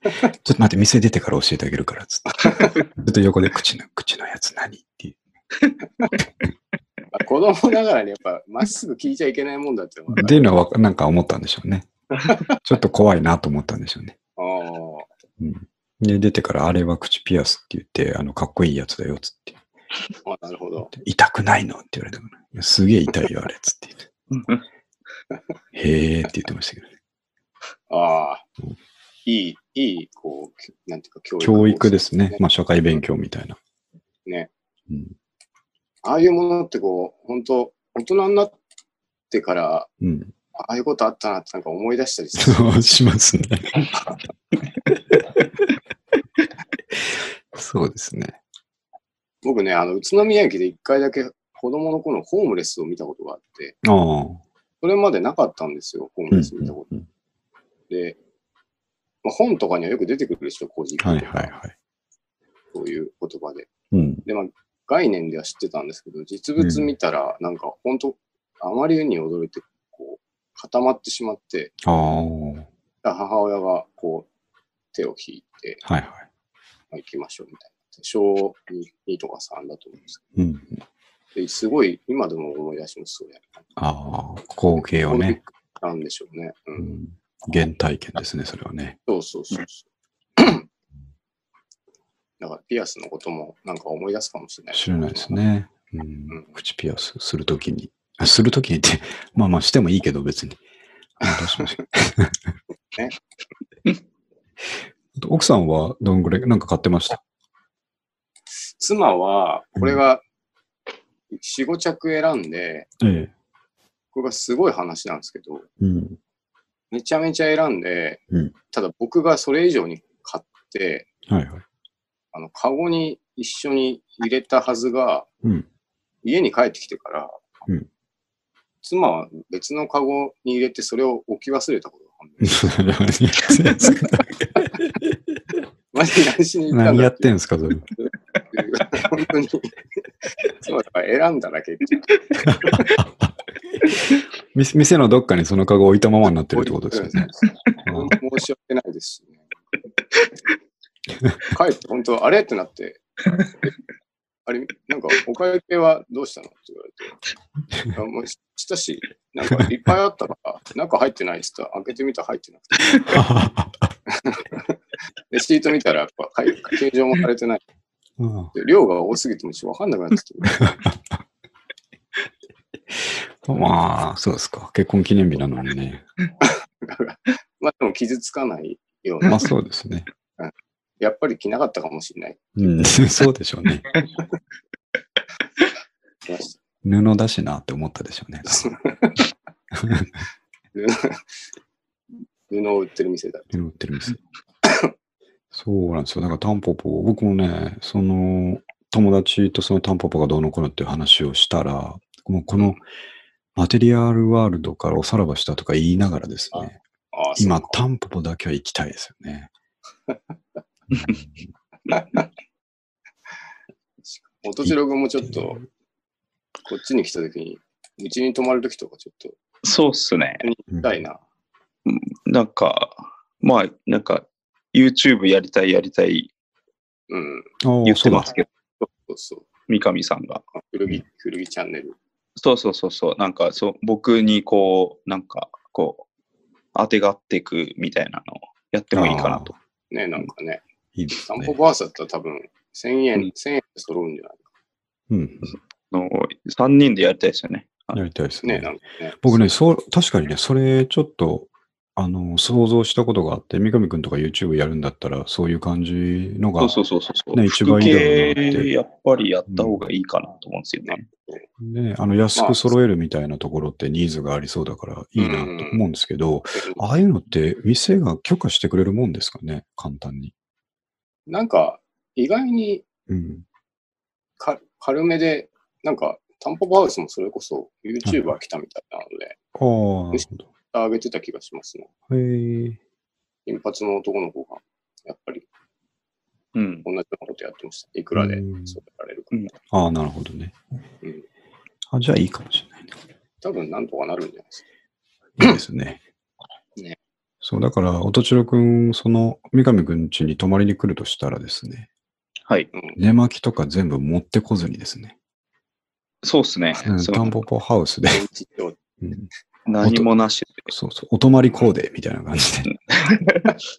*laughs* ちょっと待って、店出てから教えてあげるから、つって。*laughs* ずっと横で口の、口のやつ何っていう。*laughs* まあ子供ながらにやっぱ、まっすぐ聞いちゃいけないもんだってっていうのはなんか思ったんでしょうね。ちょっと怖いなと思ったんでしょうね。ああ、うん、で、出てから、あれは口ピアスって言って、あの、かっこいいやつだよ、つって。あなるほど。痛くないの？って言われたから。すげえ痛いよ、あれ、つって言って。へーって言ってましたけどね。ああうん、いい、いい、こう、なんていうか、教育。教育ですね。まあ、社会勉強みたいな。ね。うん。ああいうものってこう、本当大人になってから、うん。ああいうことあったなってなんか思い出したりして。そうしますね。*laughs* そうですね。僕ね、あの、宇都宮駅で一回だけ子供の頃のホームレスを見たことがあって、ああ。それまでなかったんですよ、ホームうんレス見たこと。うんで、まあ、本とかにはよく出てくるでしょ、古事記はいはいはい。そういう言葉で。うん。で、まあ、概念では知ってたんですけど、実物見たら、なんか本当、あまりに驚いて、こう、固まってしまって、あ母親がこう、手を引いて、はい。まあ、行きましょうみたいな。小2とか3だと思うんですうん。けど、ですごい、今でも思い出します、それ。ああ。光景をね。なんでしょうね。う。うんん。原体験ですね、それはね。そうそうそうそう。だから、ピアスのこともなんか思い出すかもしれない。知らないです。ね。うんうん。口ピアスするときに。あするときにって、*laughs* まあまあしてもいいけど別に。あどうしましょう *laughs* ね *laughs* 奥さんはどんぐらい、なんか買ってました？妻は、これが4、5着選んで、ええ。これがすごい話なんですけど、うん。めちゃめちゃ選んで、うん。ただ僕がそれ以上に買って、はいはい。あの、カゴに一緒に入れたはずが、うん。家に帰ってきてから、うん。妻は別のカゴに入れてそれを置き忘れたことが判明し何やってんすか？マジで何しに行ったん何だやってんすか、それ。*laughs* 本当に、妻が選んだだけ *laughs* 店店のどっかにそのカゴ置いたままになってるってことですよね。本当申し訳ないですしね。帰って本当、あれってなって、えあれ、なんか、お会計はどうしたのって言われて、あもうししたし、なんかいっぱいあったから、中入ってないって言ったら、開けてみたら入ってなくて、*laughs* *laughs* レシート見たら、やっぱ、会計上もされてない。量が多すぎてもちょっとわかんなくなってきて、*laughs* まあ、そうですか。結婚記念日なのにね。*laughs* まあでも傷つかないような、まあそうですね。やっぱり着なかったかもしれない。うん、*laughs* そうでしょうね。布だしなって思ったでしょうね。布を売ってる店だ。布売ってる店。そうなんですよ。だからタンポポ、僕もね、その、友達とそのタンポポがどうのこうのっていう話をしたら、もうこのマテリアルワールドからおさらばしたとか言いながらですね、今、タンポポだけは行きたいですよね。音千代君もちょっと、こっちに来た時に、うちに泊まる時とかちょっと、そうっすね。行きたいな。なんか、まあ、なんか、YouTube やりたいやりたいうん。言ってます。けど、そうそう。三上さんが。あ古着、古着チャンネル。そうそうそうそう。なんか、そう、僕にこう、なんか、こう、当てがっていくみたいなのをやってもいいかなと。ね、なんかね。いいですねタンポ。バースだったら多分、1000円、うん1000円で揃うんじゃないうん。の3人でやりたいですよね。やりたいですね、ね。ね。僕ね、そう、確かにね、それちょっと、あの、想像したことがあって、三上くんとか YouTube やるんだったら、そういう感じのが、そうそうそうそう。ね一番いいだろうなってやっぱりやった方がいいかなと思うんですよね。ね、あの、安く揃えるみたいなところってニーズがありそうだから、いいなと思うんですけど、ああいうのって、店が許可してくれるもんですかね、簡単に。なんか、意外にうん。か軽めで、なんか、タンポポハウスもそれこそ YouTuber 来たみたいなので、ああ、なる上げてた気がしますね。へえ。金髪の男の子が、やっぱりうん。同じようなことやってました。いくらでうんそうやられるか。うんああ、なるほどねうん。あ、じゃあいいかもしれないね。多分なんとかなるんじゃないですか。いいですね。ねそう、だから、音千代くん、その、三上くん家に泊まりに来るとしたらですね、はい。うん。寝巻きとか全部持ってこずにですね、そうですね。タンポポハウスで、うん、何もなしで。そうそう、お泊まりコーデみたいな感じで、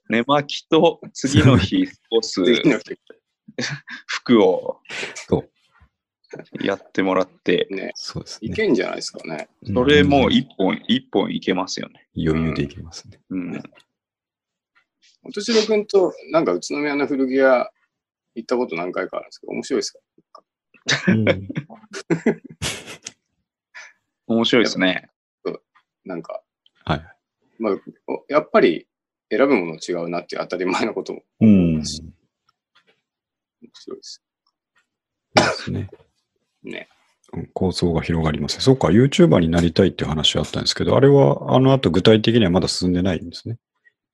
寝巻きと次の日過ごす *laughs* 服をそうやってもらって、ね、そうですね。いけんじゃないですかね。それも一本、一本いけますよね。余裕でいけますね。うん。音代くんと、なんか宇都宮の古着屋行ったこと何回かあるんですけど、面白いですか？うん *laughs* 面白いですね。なんか、はい。まあ、おやっぱり選ぶもの違うなっていう当たり前のこともうん。面そう白いです。ですね。ね。うん構想が広がりますね。そうか、YouTuber になりたいっていう話あったんですけど、あれは、あの後具体的にはまだ進んでないんですね。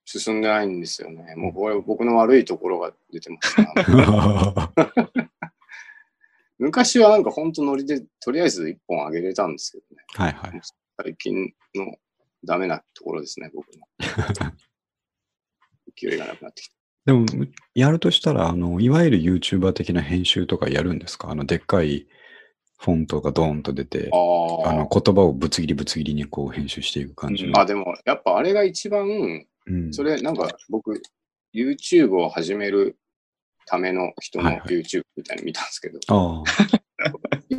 進んでないんですよね。もうこれ僕の悪いところが出てますな *laughs* 昔はなんか本当ノリでとりあえず一本あげれたんですけどね。はいはい。最近のダメなところですね、僕の。*laughs* 勢いがなくなってきた。でも、やるとしたら、あの、いわゆる YouTuber 的な編集とかやるんですか？あの、でっかいフォントがドーンと出て、ああの、言葉をぶつ切りぶつ切りにこう編集していく感じの。あ。あ、でもやっぱあれが一番、うん、それなんか僕、YouTube を始めるための人のはいはい YouTube みたいなの見たんですけど、ああ。*laughs*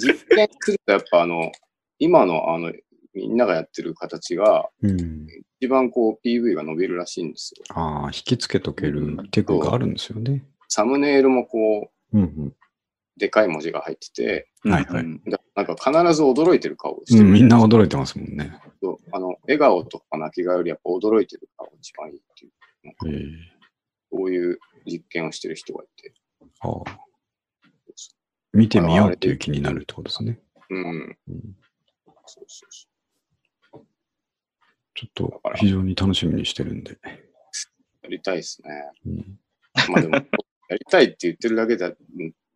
実験するとやっぱあの、今のあの、みんながやってる形が、うん。一番こう PV が伸びるらしいんですよ。ああ、引きつけとけるテクがあるんですよね。サムネイルもこう、うんでかい文字が入ってて、はいはいなんか必ず驚いてる顔をしうん。てる。みんな驚いてますもんね。あの、笑顔とか泣き顔よりやっぱ驚いてる顔が一番いいっていう、ええそういう実験をしてる人がいて。ああ。見てみようっていう気になるってことですね。うん。うんそうそうそちょっと非常に楽しみにしてるんで。う。やりたいですね。うん、まあでも、やりたいって言ってるだけだ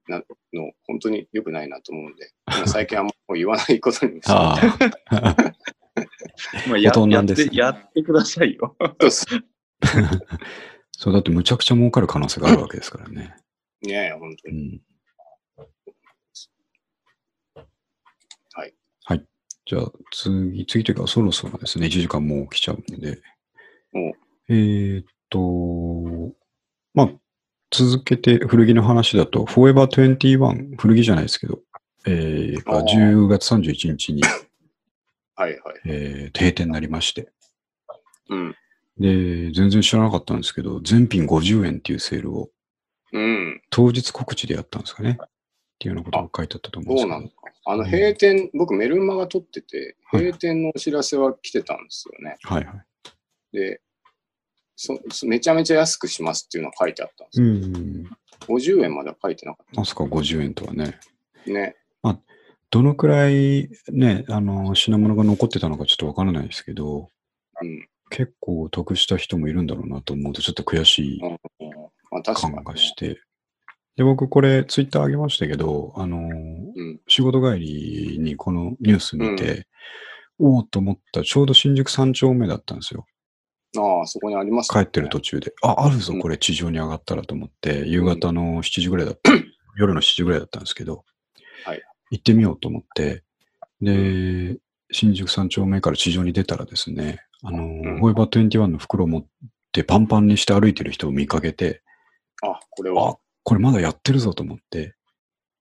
なの、本当に良くないなと思うんで、最近あんまもう言わないことにしてああ。まあ、ややっですねて、やってくださいよ。そうそう *laughs* そう、だってむちゃくちゃ儲かる可能性があるわけですからね。ねえ、本当に。うん。はい。はい。じゃあ、次、次というか、そろそろですね、1時間もう来ちゃうんで。えーっと、まあ、続けて古着の話だと、フォーエバー21、古着じゃないですけど、えー10月31日に、*laughs* はいはい。えー閉店になりまして、うん。で、全然知らなかったんですけど、全品50円っていうセールをうん。当日告知でやったんですかね。っていうようなことが書いてあったと思うんですけど。そうなのか。あの、閉店、僕メルマガ撮ってて、はい閉店のお知らせは来てたんですよね。はいはい。で、そそめちゃめちゃ安くしますっていうのが書いてあったんですうよ。ん。50円までは書いてなかっまさか50円とはね。た。ね。どのくらいね、あの、品物が残ってたのかちょっとわからないですけど、うん。結構得した人もいるんだろうなと思うと、ちょっと悔しいうんまあ確か感。がして。で、僕これツイッター上げましたけど、あの、うん。仕事帰りにこのニュース見て、おおと思った、ちょうど新宿三丁目だったんですよ。ああ、そこにあります帰ってる途中で、あ、あるぞ、これ地上に上がったらと思って、夕方の7時ぐらいだった、*clears throat* 夜の7時ぐらいだったんですけど、はい。行ってみようと思って、で、新宿三丁目から地上に出たらですね、あの、んフォーエバー21の袋を持ってパンパンにして歩いてる人を見かけて、あ、これは。あ、これまだやってるぞと思って、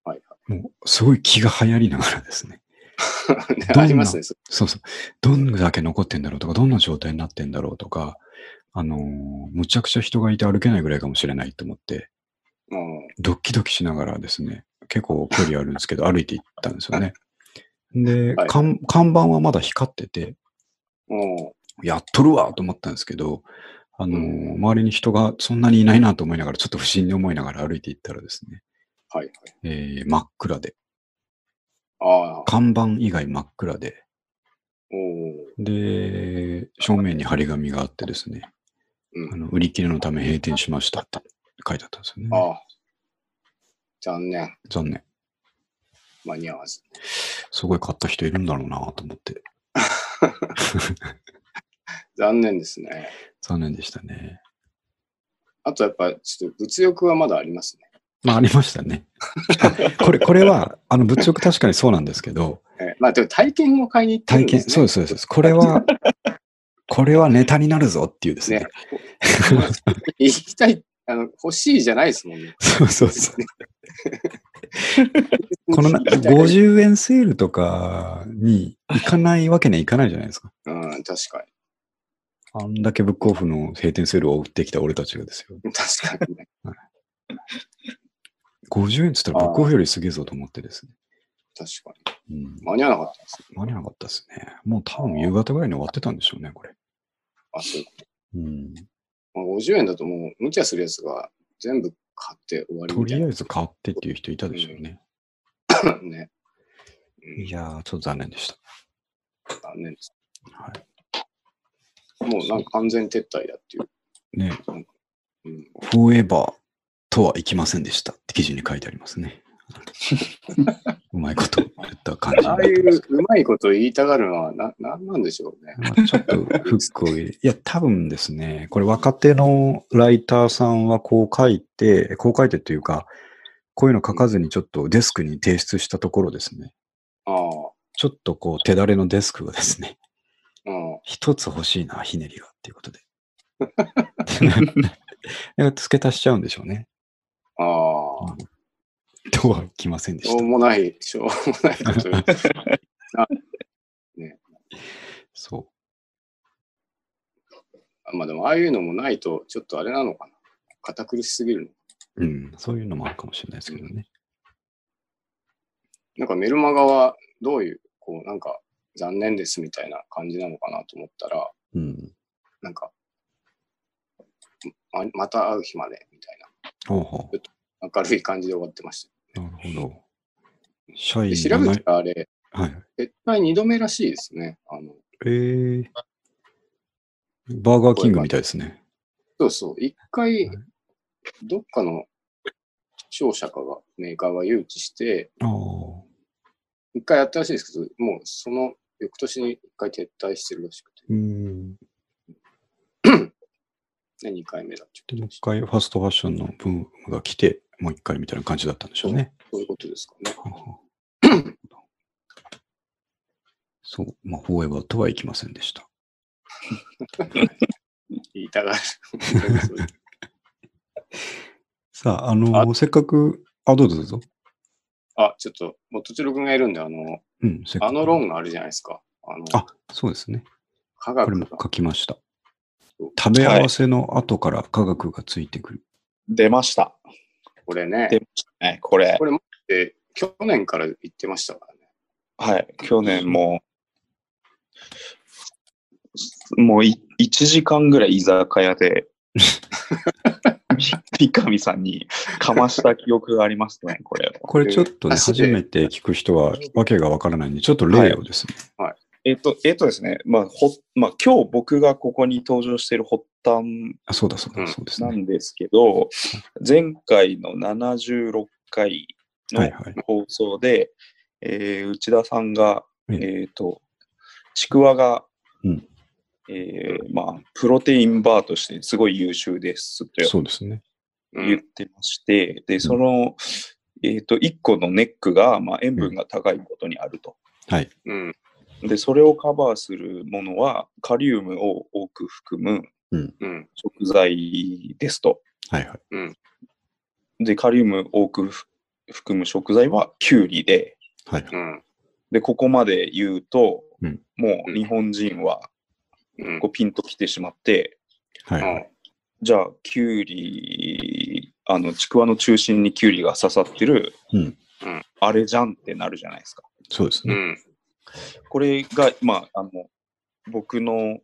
はいもうすごい気が流行りながらですね、*laughs* ねありますね。そそうそう。どんだけ残ってんだろうとか、どんな状態になってんだろうとか、あのーむちゃくちゃ人がいて歩けないぐらいかもしれないと思って、うんドッキドキしながらですね、結構距離あるんですけど、歩いて行ったんですよね。*laughs* で、はい看看板はまだ光ってて、うんやっとるわと思ったんですけど、あの周りに人がそんなにいないなと思いながら、ちょっと不審に思いながら歩いて行ったらですね、はいはい。えー真っ暗で、ああ、看板以外真っ暗で、おお。で、正面に張り紙があってですね、うんあの売り切れのため閉店しましたって書いてあったんですよね。ああ。残念。残念。間に合わず。すごい買った人いるんだろうなと思って。*laughs* 残念ですね。残念でしたね。あとやっぱ、ちょっと物欲はまだありますね。まあ、ありましたね。あ *laughs* これ、これは、あの、物欲確かにそうなんですけど、えまあ、でも体験を買いに行ってる体験、んですね。そうです、そうです。これは、*laughs* これはネタになるぞっていうですね。ね。*laughs* 行きたい、あの、欲しいじゃないですもんね。そうそうそう。このな行きたい50円セールとかに行かないわけにはいかないじゃないですか。うん、確かあんだけブックオフの閉店セールを売ってきた俺たちがですよ。に。確かにね。50円って言ったらブックオフよりすげえぞと思ってですね。確かに。うん。間に合わなかったです。間に合わなかったですね。もう多分夕方ぐらいに終わってたんでしょうね、これ。あ、そう。うん。まあ、50円だともう、無茶するやつが全部買って終わりと。りあえず買ってっていう人いたでしょうね。ね。うんいやー、ちょっと残念でした。残念です。はもうなんか完全撤退だっていう。い。ね、うん、フォーエバーとはいきませんでしたって記事に書いてありますね。*laughs* うまいこと言った感じにああいううまいこと言いたがるのはな、なんなんでしょうね。まあちょっとフックを入れ、いや、多分ですね、これ若手のライターさんはこう書いて、こう書いてっていうか、こういうの書かずにちょっとデスクに提出したところですね、あちょっとこう手だれのデスクがですね。一つ欲しいな、ひねりがっていうことで。*laughs* で付け足しちゃうんでしょうね。ああ、とは来ませんでししょうた。もない、しょうもないこと言う。*laughs* そあまあでも、ああいうのもないと、ちょっとあれなのかな。堅苦しすぎるの。う。うん、そういうのもあるかもしれないですけどね。なんかメルマガはどういう、こう、なんか残念ですみたいな感じなのかなと思ったら、うん。なんか、ままた会う日までみたいほうほな明るい感じで終わってましう。なるほど。社た。員で調べたらあれ、はい。絶対2度目らしいですね。あの、えー、バーガーキングみたいですね。そうそう、一回はい、どっかの商社かが、メーカーが誘致して。一回やったらしいですけど、もうその翌年に一回撤退してるらしくて、うん。で、*coughs* 二回目だってってもう一回ファストファッションのブームが来て、もう一回みたいな感じだったんでしょうね。そういうことですかね。*coughs* そう、まあ、フォーエバーとはいきませんでした。*laughs* 言いたがる。*laughs* さあ、あのせっかく、あ、どうぞどうぞ。あ、ちょっと、元千代君がいるんで、あの、うん、あの論があるじゃないですか。あの、あ、そうですね。科これも。書きました。食べ合わせの後から科学がついてくる。出ました。これね出、ましたね、これこ。れ、で去年から言ってましたからね。はい、去年も、もうい1時間ぐらい居酒屋で、*laughs* 三上さんにかました記憶がありますね、こ *laughs* れ。これちょっとね、初めて聞く人はわけがわからないんで、ちょっと例をですね。えっと、えっとですね、まあ、ほまあ、今日僕がここに登場している発端あ、そうだそうだ、うんそうですね。なんですけど、前回の76回のはいはい。放送で、えー内田さんが、ええっ、と、ちくわが、うんえーまあ、プロテインバーとしてすごい優秀ですとそうですね。言ってまして、で、その、えっ、と、1個のネックが、まあ、塩分が高いことにあると。はい。うん。で、それをカバーするものは、カリウムを多く含むうん。食材ですと。はいはい。で、カリウム多くふ含む食材はキュウリで、はい。うん。で、ここまで言うと、うんもう日本人はうんこうピンときてしまって、はいはい。じゃあ、キュウリ、あの、ちくわの中心にキュウリが刺さってる、うんあれじゃんってなるじゃないですか。うそうですね。ん。これが、まあ、あの、僕の、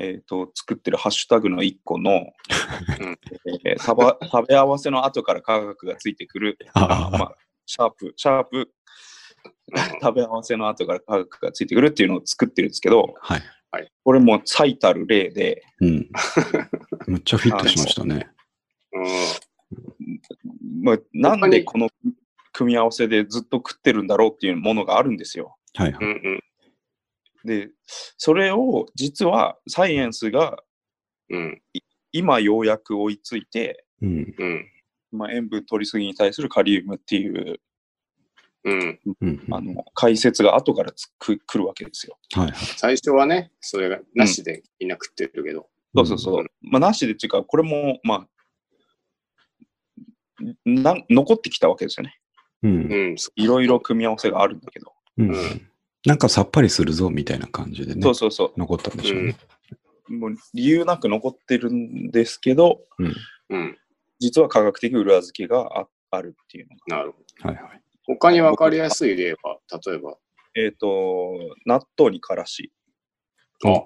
えっ、と、作ってるハッシュタグの一個の、うんえー食ば食べ合わせの後から科学がついてくる、ああまあ、シャープ、シャープ、食べ合わせの後から科学がついてくるっていうのを作ってるんですけど、はい。これも最たる例で、うん。*laughs* むっちゃフィットしましたね。まあ、なんでこの組み合わせでずっと食ってるんだろうっていうものがあるんですよ。うん。はいはい。うん。で、それを実はサイエンスがうん。今ようやく追いついて、うん。うん。まあ、塩分取りすぎに対するカリウムっていううん。うん。あの解説が後からつく来るわけですよ。はいはい。最初はね、それがなしでみんな食ってるけど。そうそうそう。まあ、なしでっていうか、これも、まあ、な残ってきたわけですよね。うん。うん。そいろいろ組み合わせがあるんだけど。うんうんなんかさっぱりするぞみたいな感じでねそう、そうそ残ったんでしょうね。う。もう理由なく残ってるんですけど、うん。実は科学的裏付けがああるっていうのが。なるほど。はいはい。他に分かりやすい例は、例えば。えっ、と、納豆にからし。あ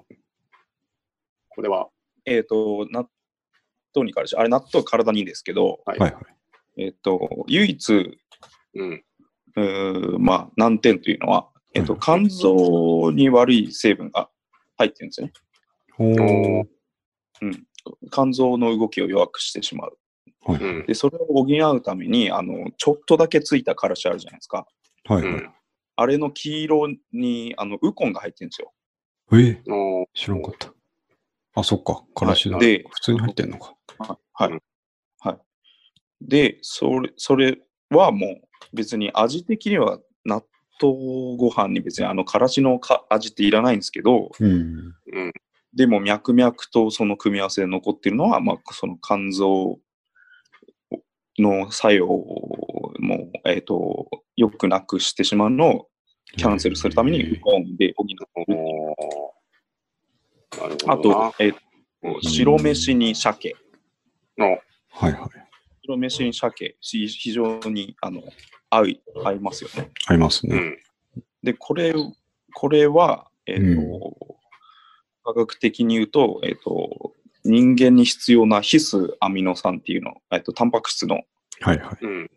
これは、えっ、と、納豆にからし。あれ、納豆体にいいんですけど、はい。はいはい。えっ、と、唯一、うん。うーまあ、難点というのは、えっ、と、うん肝臓に悪い成分が入ってるんですよね。うん。肝臓の動きを弱くしてしまう。で、それを補うために、あの、ちょっとだけついたからしあるじゃないですか。はいはい。うん。あれの黄色に、あの、ウコンが入ってるんですよ。え？おー知らんかった。あ、そっか。からしだ。はいで普通に入ってんのか。はい。うんはい。で、それ、それはもう別に味的には納豆ご飯に別にあのからしのか味っていらないんですけど、うん。うん。でも脈々とその組み合わせで残ってるのは、まあ、その肝臓の作用も、えっ、と、よくなくしてしまうのをキャンセルするためにウコンで補ってるおーなるほあ。と、えっ、と、白飯に鮭。のはいはい。白飯に鮭、し非常にあの合い合いますよね。ありますね。うん。で、これ、これは、えっ、と、うん科学的に言うと、えっ、と、人間に必要な必須アミノ酸っていうの、えっ、と、タンパク質の、はいはい。うん。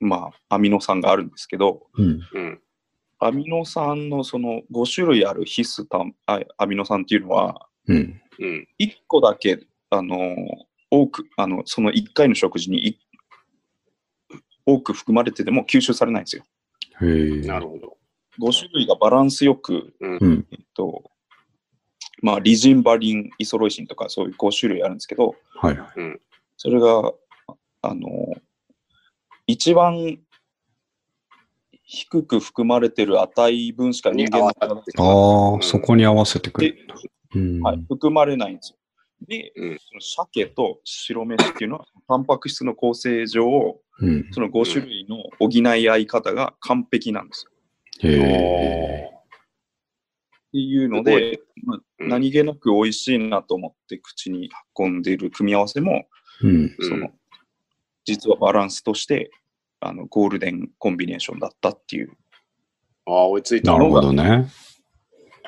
まあ、アミノ酸があるんですけど、うん。うん。アミノ酸のその5種類ある必須タンあアミノ酸っていうのは、うん。うん。1個だけ、あの、多く、あの、その1回の食事にい多く含まれてても吸収されないんですよ。へえ。なるほど。5種類がバランスよく、うん。えっと、まあ、リジン、バリン、イソロイシンとかそういう5種類あるんですけど、はいはい。それが、あの、一番低く含まれてる値分しか人間の体であうんあ、そこに合わせてくれる。うん。はい、含まれないんですよ。で、うんその鮭と白飯っていうのは、タンパク質の構成上、うん。その5種類の補い合い方が完璧なんですよ。へえ。っていうので、何気なく美味しいなと思って口に運んでいる組み合わせも、うん。その実はバランスとしてあのゴールデンコンビネーションだったっていう、ああ、追いついた。なるほどね。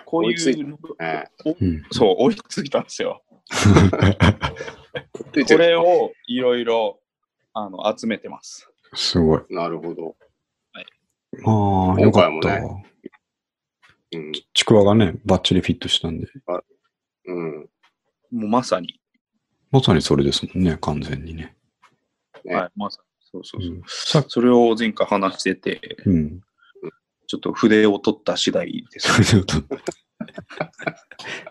こう追いついいうのねうん。そう、追いついたんですよ。*laughs* これをいろいろあの集めてます。すごい。なるほど。ああ、よかった。今回もうん。ちくわがね、バッチリフィットしたんで。うん。もうまさに。まさにそれですもんね、完全にね。ねはい、まさに。そうそうそう。うんさそれを前回話してて、うん。ちょっと筆を取った次第です。それで言うと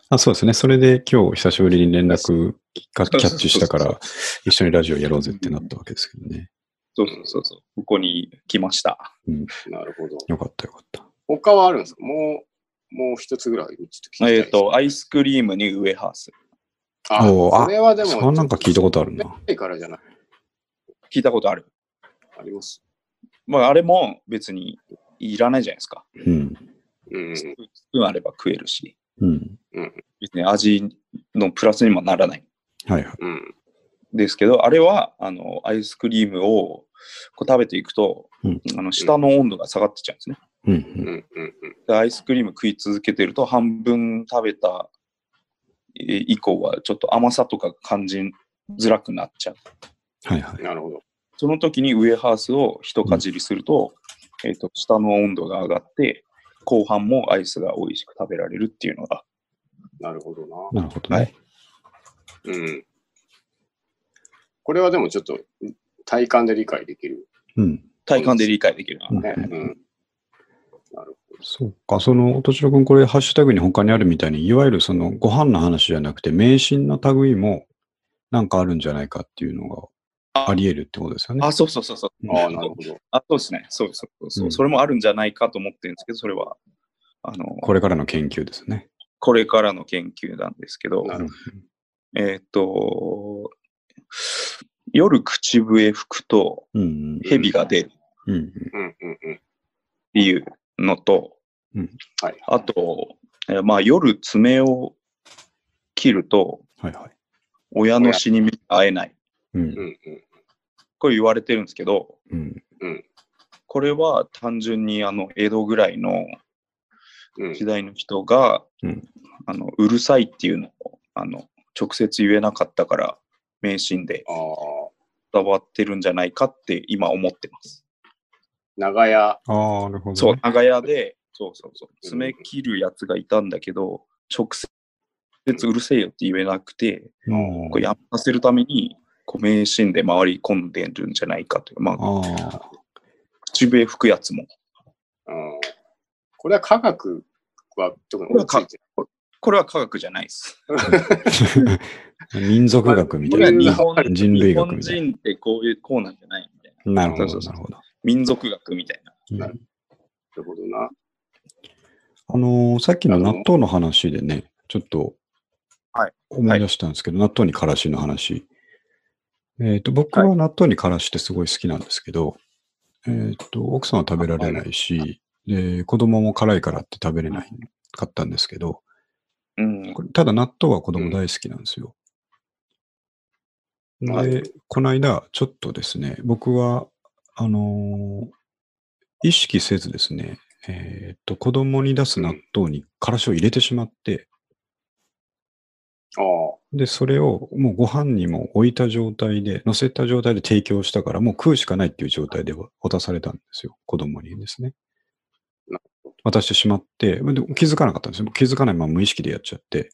あそうですね。それで今日久しぶりに連絡がキャッチしたから、一緒にラジオやろうぜってなったわけですけどね。そうそうそうそう。ここに来ました。なるほど。よかったよかった。他はあるんですか？もう、もう一つぐらいちょっと聞きたいですえっ、と、アイスクリームにウエハース。あ、それはでも、それなんか聞いたことあるな。ないからじゃない。聞いたことある。あります。まあ、あれも別にいらないじゃないですか。うん。うん。スプーンあれば食えるし、うん。別に味のプラスにもならない。はいはい。うん。ですけど、あれは、あの、アイスクリームをこう食べていくと、うんあの下の温度が下がってっちゃうんですね。うんうん。うん。うん。でアイスクリーム食い続けてると、半分食べたえー以降は、ちょっと甘さとか感じづらくなっちゃう。はいはい。なるほど。その時にウエハースを一かじりすると、えっ、と、下の温度が上がって、後半もアイスが美味しく食べられるっていうのが、なるほどな。なるほどね。はいうん。これはでもちょっと体感で理解できる。うん。体感で理解できるな。うんね。うん。なるそうか、その、とちろくん、これ、ハッシュタグに他にあるみたいに、いわゆるその、ご飯の話じゃなくて、迷信の類も、なんかあるんじゃないかっていうのが、あり得るってことですよね。あ、そうそうそうそう。ああ、なるほど。あ、そうですね。そうそうそう、うんそれもあるんじゃないかと思ってるんですけど、それは、あの、これからの研究ですね。これからの研究なんですけど、なるえっ、と、夜口笛吹くとうん。蛇が出るっうん。うん。うん。うん。はい。あと、えーまあ夜爪を切るとはいはい。親の死に会えない。うんう。ん。うん。これ言われてるんですけど、うん。これは単純にあの江戸ぐらいのうん。時代の人が、うんあのうるさいっていうのをあの直接言えなかったから迷信でああ。伝わってるんじゃないかって今思ってます。長屋。ああ、なるほど、ね。そう、長屋で、そうそうそう、うん爪切るやつがいたんだけど、直接うるせえよって言えなくて、うん。これやめさせるために、こう迷信で回り込んでるんじゃないかという、まあ。口笛吹くやつも。うん。これは科学は特に。これは科学じゃないです。*laughs* 民族学みたいな。日本人類日本学みたい人ってこういう、こうなんじゃないみたいな。な。なるほど、なるほど。民族学みたいな。うんなるほどな。あのーさっきの納豆の話でね、ちょっとはい思い出したんですけど、納豆にからしの話。えっ、と、僕は納豆にからしってすごい好きなんですけど、えっ、と、奥さんは食べられないし、で、子供も辛いからって食べれないかったんですけど、うん。これただ納豆は子供大好きなんですよ。はいで、この間、ちょっとですね、僕は、あのー意識せずですね、えっ、と、子供に出す納豆にからしを入れてしまって、ああ。で、それをもうご飯にも置いた状態で、乗せた状態で提供したから、もう食うしかないっていう状態で渡されたんですよ。子供にですねな。渡してしまって、気づかなかったんですよ。気づかないまま無意識でやっちゃって。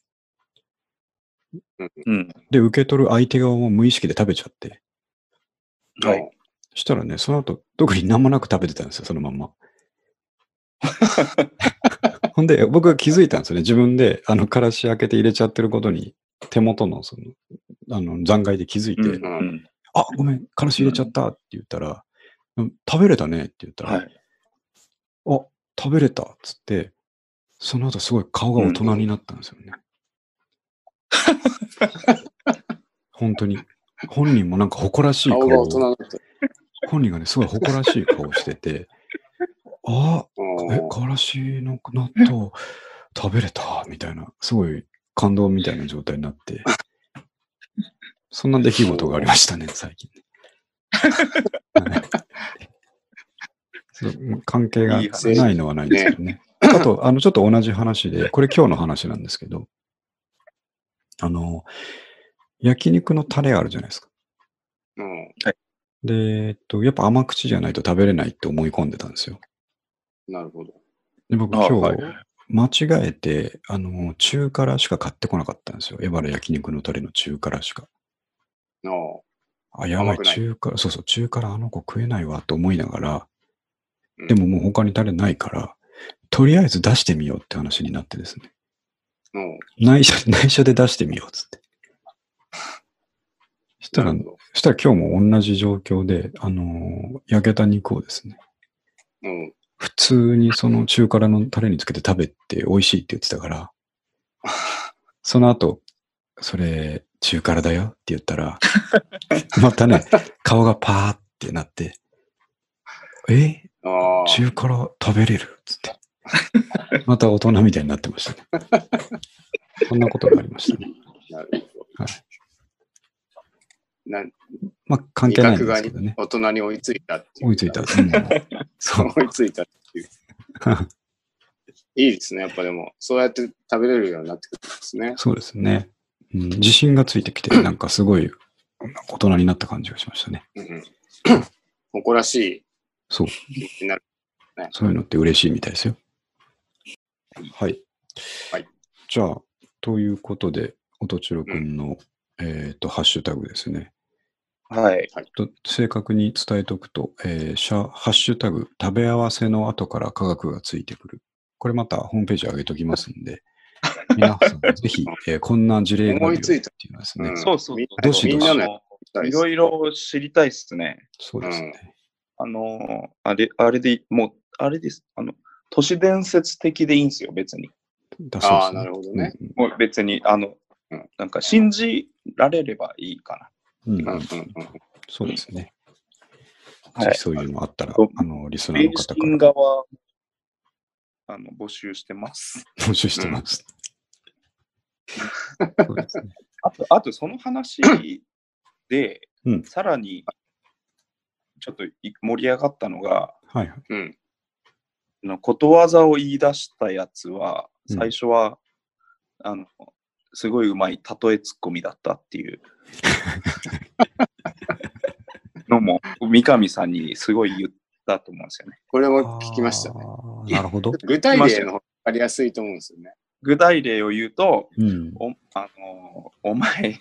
うん。で、受け取る相手側も無意識で食べちゃって。はい。したらね、その後、特に何もなく食べてたんですよ、そのまんま。ほんで、僕が気づいたんですよね。自分で、あの、からし開けて入れちゃってることに、手元の、その、あの、残骸で気づいて、うん。うんあ、ごめん、からし入れちゃったって言ったら、うん食べれたねって言ったら、はい。あ、食べれたっつって、その後すごい顔が大人になったんですよね。*laughs* 本当に。本人もなんか誇らしい顔顔が大人を、になってる。本人がね、すごい誇らしい顔してて、*laughs* あ、うんえ、からしの納豆食べれたみたいな、すごい感動みたいな状態になって、そんな出来事がありましたね、最近。関係がないのはないですけどね。あと、あの、ちょっと同じ話で、これ今日の話なんですけど、あの、焼肉のタレあるじゃないですか。うん。で、えっと、やっぱ甘口じゃないと食べれないって思い込んでたんですよ。なるほど。で、僕あ今日、はい間違えて、あの、中辛しか買ってこなかったんですよ。エバラ焼肉のタレの中辛しか。ああ。あ、やばい、中辛、そうそう、中辛あの子食えないわと思いながら、うんでももう他にタレないから、とりあえず出してみようって話になってですね。うん。内緒、内緒で出してみようっつって。そしたら、そしたら今日も同じ状況で、あのー焼けた肉をですね、うん。普通にその中辛のタレにつけて食べて美味しいって言ってたから、*laughs* その後、それ中辛だよって言ったら、*laughs* またね、顔がパーってなって、え？中辛食べれる？っつって。また大人みたいになってましたね。*laughs* そんなことがありましたね。なるほど。はいなんまあ関係ないんですけどね。大人に追いついたっていう。追いついた。うん *laughs* そう。追いついたっていう。いいですね。やっぱでも、そうやって食べれるようになってくるんですね。そうですね。うん、自信がついてきて、なんかすごい大人になった感じがしましたね。うんうん、誇らしいそう。になる。そういうのって嬉しいみたいですよ。はい。はい。じゃあ、ということで、おとちろくんの、えっ、と、ハッシュタグですね。はい。と正確に伝えておくと、えーシャハッシュタグ、食べ合わせの後から科学がついてくる。これまたホームページ上げときますんで、*laughs* 皆さんぜひ、えーこんな事例があるよ思いついたっていうのはですね、うんそうそう。みんどしどしみんないいろいろ知りたいっすね。そうですね。あの、あれ、あれで、もう、あれです。あの、都市伝説的でいいんですよ、別に。だそうですあーなるほどね。うんもう別に、あのうん、なんか信じられればいいかうんうんうんうんそうですね。な。ぜひそういうのあったら、あの、リスナー霊の方か神ら側、あの、募集してます。募集してます。そうですね。あと、あとその話で、うんさらに、ちょっとい盛り上がったのが、はいはい。うん。あのことわざを言い出したやつは、うん最初は、あの、すごいうまい例えツッコミだったっていう *laughs* のも、三上さんにすごい言ったと思うんですよね。これも聞きましたね。なるほど。*laughs* 具体例の方が分かりやすいと思うんですよね。具体例を言うと、うん。おあのお前、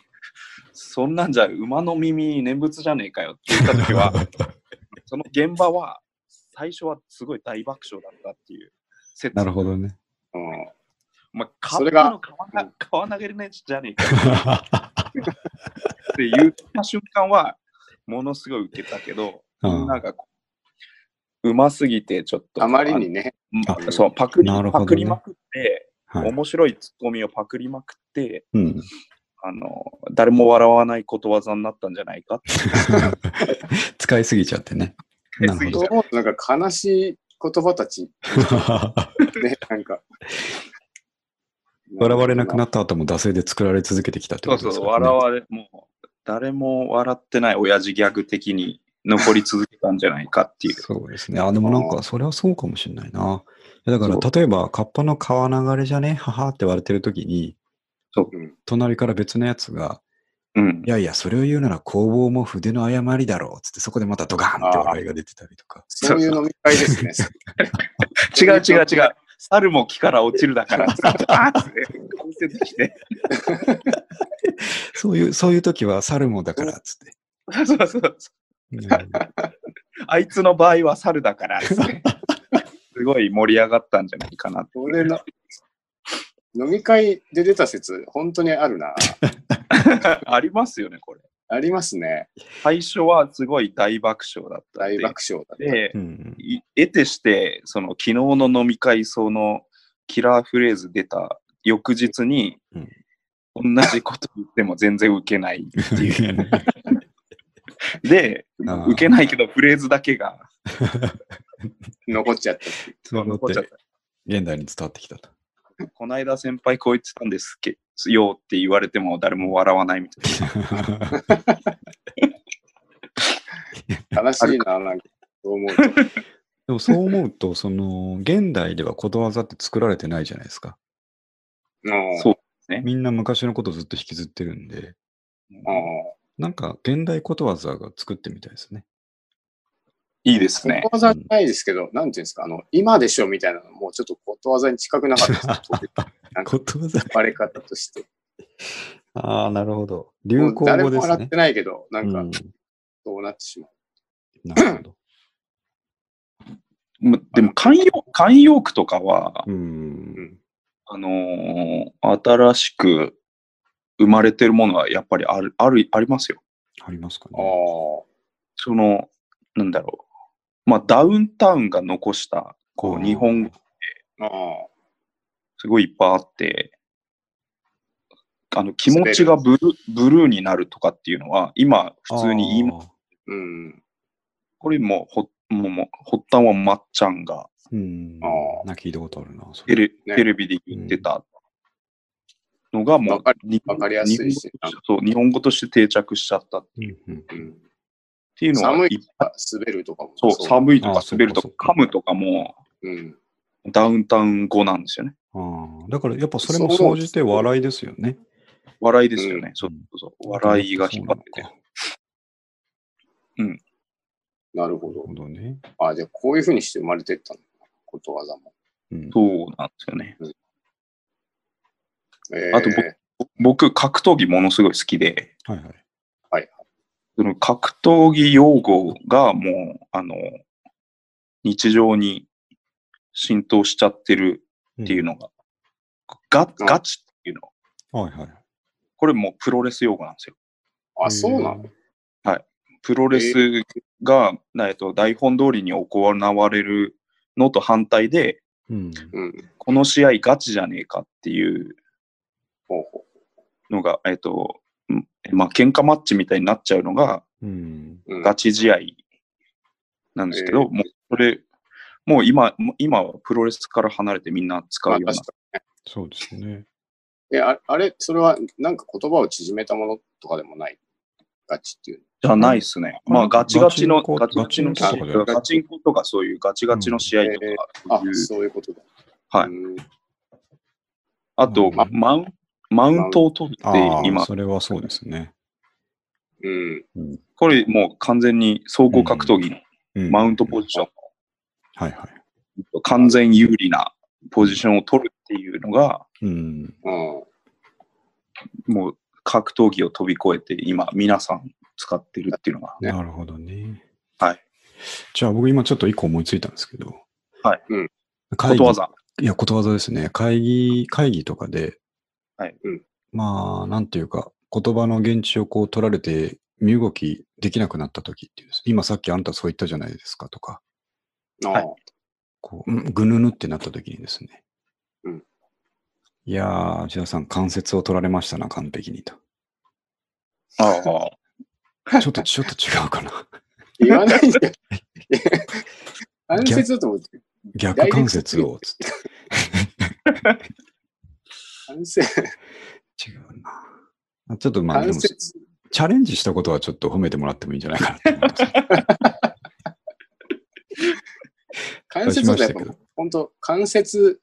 そんなんじゃ馬の耳念仏じゃねえかよって言った時は、*laughs* その現場は最初はすごい大爆笑だったっていう説。なるほどね。うん。お前、それがの川が川投げるねじゃねえかよって言った瞬間は、ものすごい受けたけど、うんみんながこう、うますぎてちょっと。あまりにね。そう、パクリ、ねパクリまくって、はい。面白いツッコミをパクりまくって、うん。あの、誰も笑わないことわざになったんじゃないかって。*laughs* 使いすぎちゃってね。なるほどそう。思うとなんか悲しい言葉たち、*laughs* ね、なんか。笑われなくなった後も惰性で作られ続けてきたってそうそう、ことですからね。笑われ、もう、誰も笑ってない親父ギャグ的に残り続けたんじゃないかっていう。そうですね。あ、でもなんか、それはそうかもしれないな。だから、例えば、カッパの川流れじゃね？ははって言われてる時に、うん隣から別のやつが、うんい。やいや、それを言うなら工房も筆の誤りだろうっつって、そこでまたドカーンって笑いが出てたりとか。そういう飲み会ですね。*laughs* 違う違う違う。猿も木から落ちるだから、って、て。そういう、そういう時は猿もだからっつって。そうそうそう。うんあいつの場合は猿だからっつって。すごい盛り上がったんじゃないかな。俺の飲み会で出た説、本当にあるな。*laughs* ありますよね、これ。ありますね。最初はすごい大爆笑だった大爆笑だった。で、うんい得てして、その昨日の飲み会、そのキラーフレーズ出た翌日に、同じこと言っても全然受けないっていう。*laughs* で、あー受けないけどフレーズだけが *laughs* 残っちゃった残っちゃっ現代に伝わってきたと。た。こないだ先輩こう言ってたんですけよって言われても誰も笑わないみたいな。*laughs* 悲しいな、なんか、そう思うと。*laughs* でもそう思うと、その、現代ではことわざって作られてないじゃないですか。うんそうみんな昔のことずっと引きずってるんで、うんなんか現代ことわざが作ってみたいですね。いいですね。ことわざじゃないですけど、なんていうんですか、あの、今でしょみたいなのもうちょっとことわざに近くなかった *laughs* ですことわざ割れ方として。ああ、なるほど。も流行語ですねも笑って。ないけど、なんかうん、そうなってしまう。なるほど。む *clears throat* でも慣用慣用句とかは、うん。あのー新しく生まれてるものはやっぱりある、ある、ありますよ。ありますかあね。あ。その、なんだろう。まあ、ダウンタウンが残した、こう、日本語、ああ。すごいいっぱいあって、あの、気持ちがブルブルーになるとかっていうのは、今、普通に言います。うん。これもほ、もう、もう発端はまっちゃんがうん。あーな聞いたことあるな。テレ,、ねテレビで言ってたのがもうわかりにわかりやすいし日本語としてそう、日本語として定着しちゃったっうんうんうん。ていうのは寒いいっぱい滑るとかも。そう、寒いとか滑るとそうかそうかか噛むとかもうん。ダウンタウン語なんですよね。ああだからやっぱそれも総じて笑いですよね。笑いですよね。うんそうそうそう。笑いが引っ張ってて。ななるほどるほ。どね。あじゃあこういうふうにして生まれてったのことわざも。うん、そうなんですよね。えー、あと僕、格闘技ものすごい好きで、はいはい。はい。その格闘技用語がもう、あの、日常に浸透しちゃってるっていうのが、ガうんガチっていうの、はいはい。これもうプロレス用語なんですよ。あ、そうなのプロレスが、えっと、台本通りに行われるのと反対で、うん。うん。この試合ガチじゃねえかっていうのが、えっと、うんまあ、喧嘩マッチみたいになっちゃうのがうん。う。うん、ガチ試合なんですけど、えもうそれ、もう今、もう今はプロレスから離れてみんな使うまあような確かそうですね。にえああれ、それはなんか言葉を縮めたものとかでもない？ガチっていう。じゃないですね。うんまあ、ガチガチの、ガガチガチの試合ガチンコとかでガチンコとかそういうガチガチの試合とかあそういう、そういうことだ。はいうんあと、うんマウンマウントを取って今、それはそうですね。うん。これもう完全に総合格闘技のうんマウントポジション、はいはい。完全有利なポジションを取るっていうのが、うん。うん。もう格闘技を飛び越えて今皆さん使ってるっていうのが、ねなるほどね。はい。じゃあ僕今ちょっと一個思いついたんですけど。はいうんことわざ。いや、ことわざですね。会議、会議とかで、はいうんまあ、なんていうか、言葉の現地をこう取られて、身動きできなくなった時っていうんです。今さっきあんたそう言ったじゃないですかとか、あはいこう、うんぐぬぬってなった時にですね。うんいやー、内田さん、関節を取られましたな、完璧にと。ああ。*laughs* ちょっと、ちょっと違うかな。言わないんだよ。*laughs* 関節だと思って。逆関節を、つって。*laughs* 関節、違うな。*laughs* ちょっとまあ、でも。チャレンジしたことはちょっと褒めてもらってもいいんじゃないかなと思います。関節だとやっぱ本当関節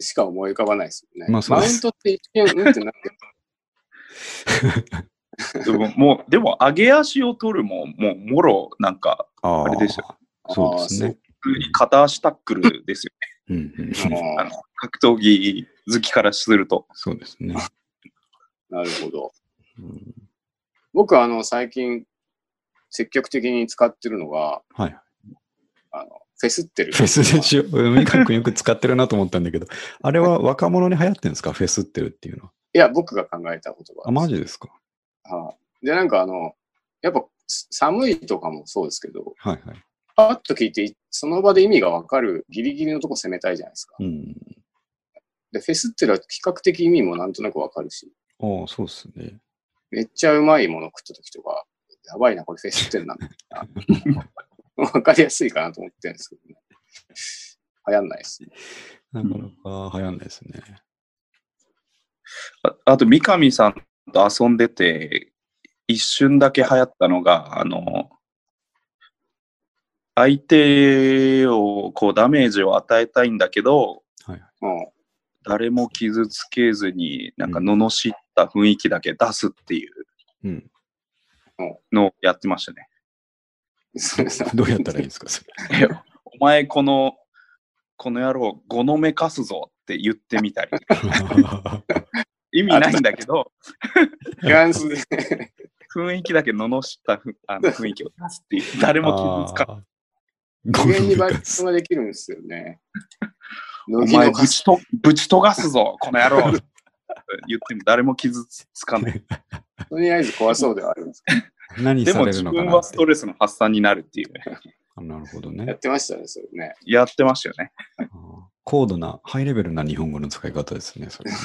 しか思い浮かばないですよね。まあそうですマウントって一見、うんってなってる。*laughs* でも、もう、でも、上げ足を取るも、もう、もろ、なんか、ああれですよそうですね。普通に片足タックルですようんうん、あの格闘技好きからすると。そうですね。なるほど。うん僕はあの最近積極的に使ってるのが、はい。あのフェスってる。フェスでしょ。三上君よく使ってるなと思ったんだけど、あれは若者に流行ってるんですか？フェスってるっていうのは。いや、僕が考えた言葉あ、マジですか？はいで、なんかあの、やっぱ寒いとかもそうですけど、はいはい。パッと聞いて、その場で意味がわかるギリギリのとこ攻めたいじゃないですか。うん。で、フェスってるは比較的意味もなんとなくわかるし、ああ、そうですね。めっちゃうまいもの食った時とか、やばいな、これフェスってるな。*laughs* わかりやすいかなと思ってるんですけどね。流行んないですね。なかなか流行んないですね。ああと、三上さんと遊んでて、一瞬だけ流行ったのが、あの、相手をこうダメージを与えたいんだけど、はい。うん誰も傷つけずに、なんか罵った雰囲気だけ出すっていううん。のをやってましたね。*laughs* どうやったらいいんですか？それ。*laughs* お前この、この野郎、ごのめかすぞって言ってみたり。*laughs* 意味ないんだけど、ニュアンスで。雰囲気だけ罵ったふあの雰囲気を出すっていう。誰も傷つか無限にバリエーゴムションができるんですよね。*laughs* お前ぶちと、ぶちとがすぞ、*laughs* この野郎言っても誰も傷つかない。*laughs* とりあえず怖そうではあるんですけ何でもされるのか自分はストレスの発散になるっていうなるほどど、やっね。てましたね、それね。やってましたよね。高度な、ハイレベルな日本語の使い方ですね、それね。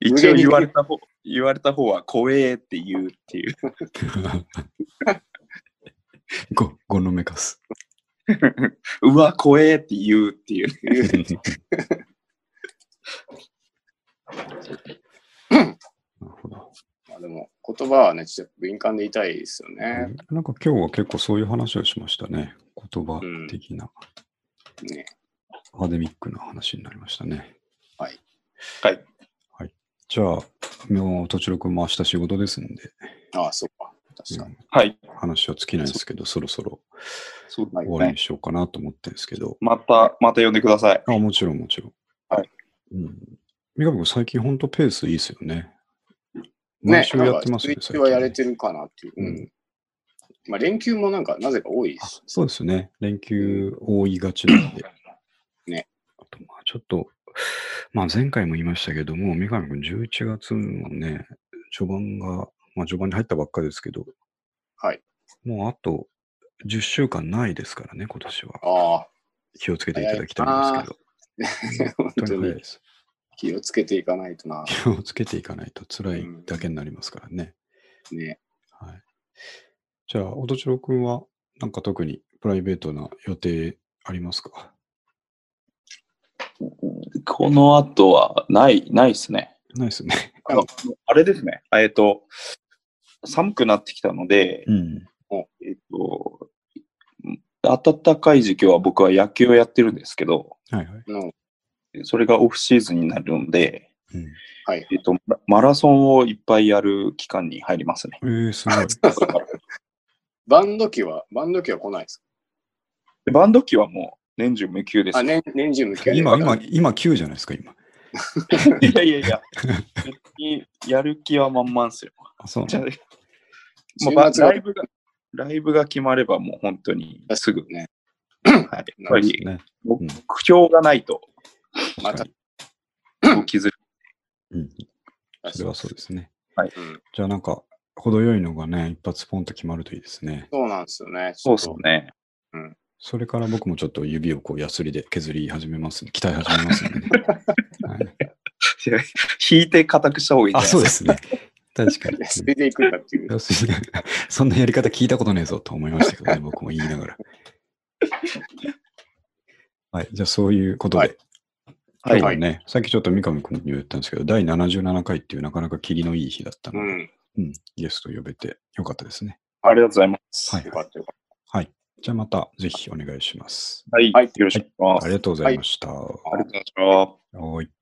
一応言われた方、言われた方は怖えって言うっていう。ご、ごのめかす。うわ、怖えって言うっていう。なるほど。まあでも、言葉はね、ちょっと敏感でいたいですよね。なんか今日は結構そういう話をしましたね。言葉的な、ねアカデミックな話になりましたね。はい。じゃあ、もう、とちろくんも明日仕事ですんで、ああ、そうか。確かに。はい。話は尽きないですけど、そろそろ終わりにしようかなと思ってるんですけど、また、また呼んでください。あ、もちろんもちろん。はい。うん。三上君、最近本当ペースいいですよね。ね毎週やってますよね、なんかツイッチはやれてる。るかなっていう。ううんん。まあ、連休もなんか、なぜか多いであす。そうですね。連休多いがちなんで。ね。あと、まあちょっと、まあ前回も言いましたけども、三上君11月のね、序盤が、まあ序盤に入ったばっかですけど、はい。もうあと10週間ないですからね、今年は。ああ、気をつけていただきたいんですけど。本本当当にに早いです。気をつけていかないとな。気をつけていかないと辛いだけになりますからね。ね。はい。じゃあ、おとちろくんは、なんか特にプライベートな予定ありますか？この後は、ない、ないですね。ないですね。あのあれですね。えっと、寒くなってきたので、うん。えっと、暖かい時期は僕は野球をやってるんですけど、はいはい。の、それがオフシーズンになるので、うん、はい。えっと、ママラソンをいっぱいやる期間に入りますね。えー、すごい。*laughs* バンド機は、バンド機は来ないですでバンド機はもう年中無休ですかあ、よ。年年中無休で今、今、今9じゃないですか、今。*laughs* いやいやいや、*laughs* やる気は満々ですよ。あ、そうじゃなんだあもうライブが、ライブが決まればもう本当にすぐ、ね。はい、やっぱりね。目標がないと、また、動きづらいうん。それはそうですね。うん。じゃあ、なんか、程よいのがね、一発ポンと決まるといいですね。そうなんですよね。そうですね。それから僕もちょっと指をこう、ヤスリで削り始めますね。鍛え始めますね。*laughs* はい、引いて固くした方がいいんじゃあ、そうですね。確かに。*laughs* それでいくんだっていう。そんなやり方聞いたことねえぞと思いましたけどね、*laughs* 僕も言いながら。はい、じゃあそういうことで。はいはね、さっきちょっと三上君に言ったんですけど、第77回っていうなかなか霧のいい日だったので、うん。うん、ゲスト呼べてよかったですね。ありがとうございます。はいよかったよかっはい。じゃあまたぜひお願いします。はい、はいよろしくお願いします。ありがとうございました。ありがとうございました。はい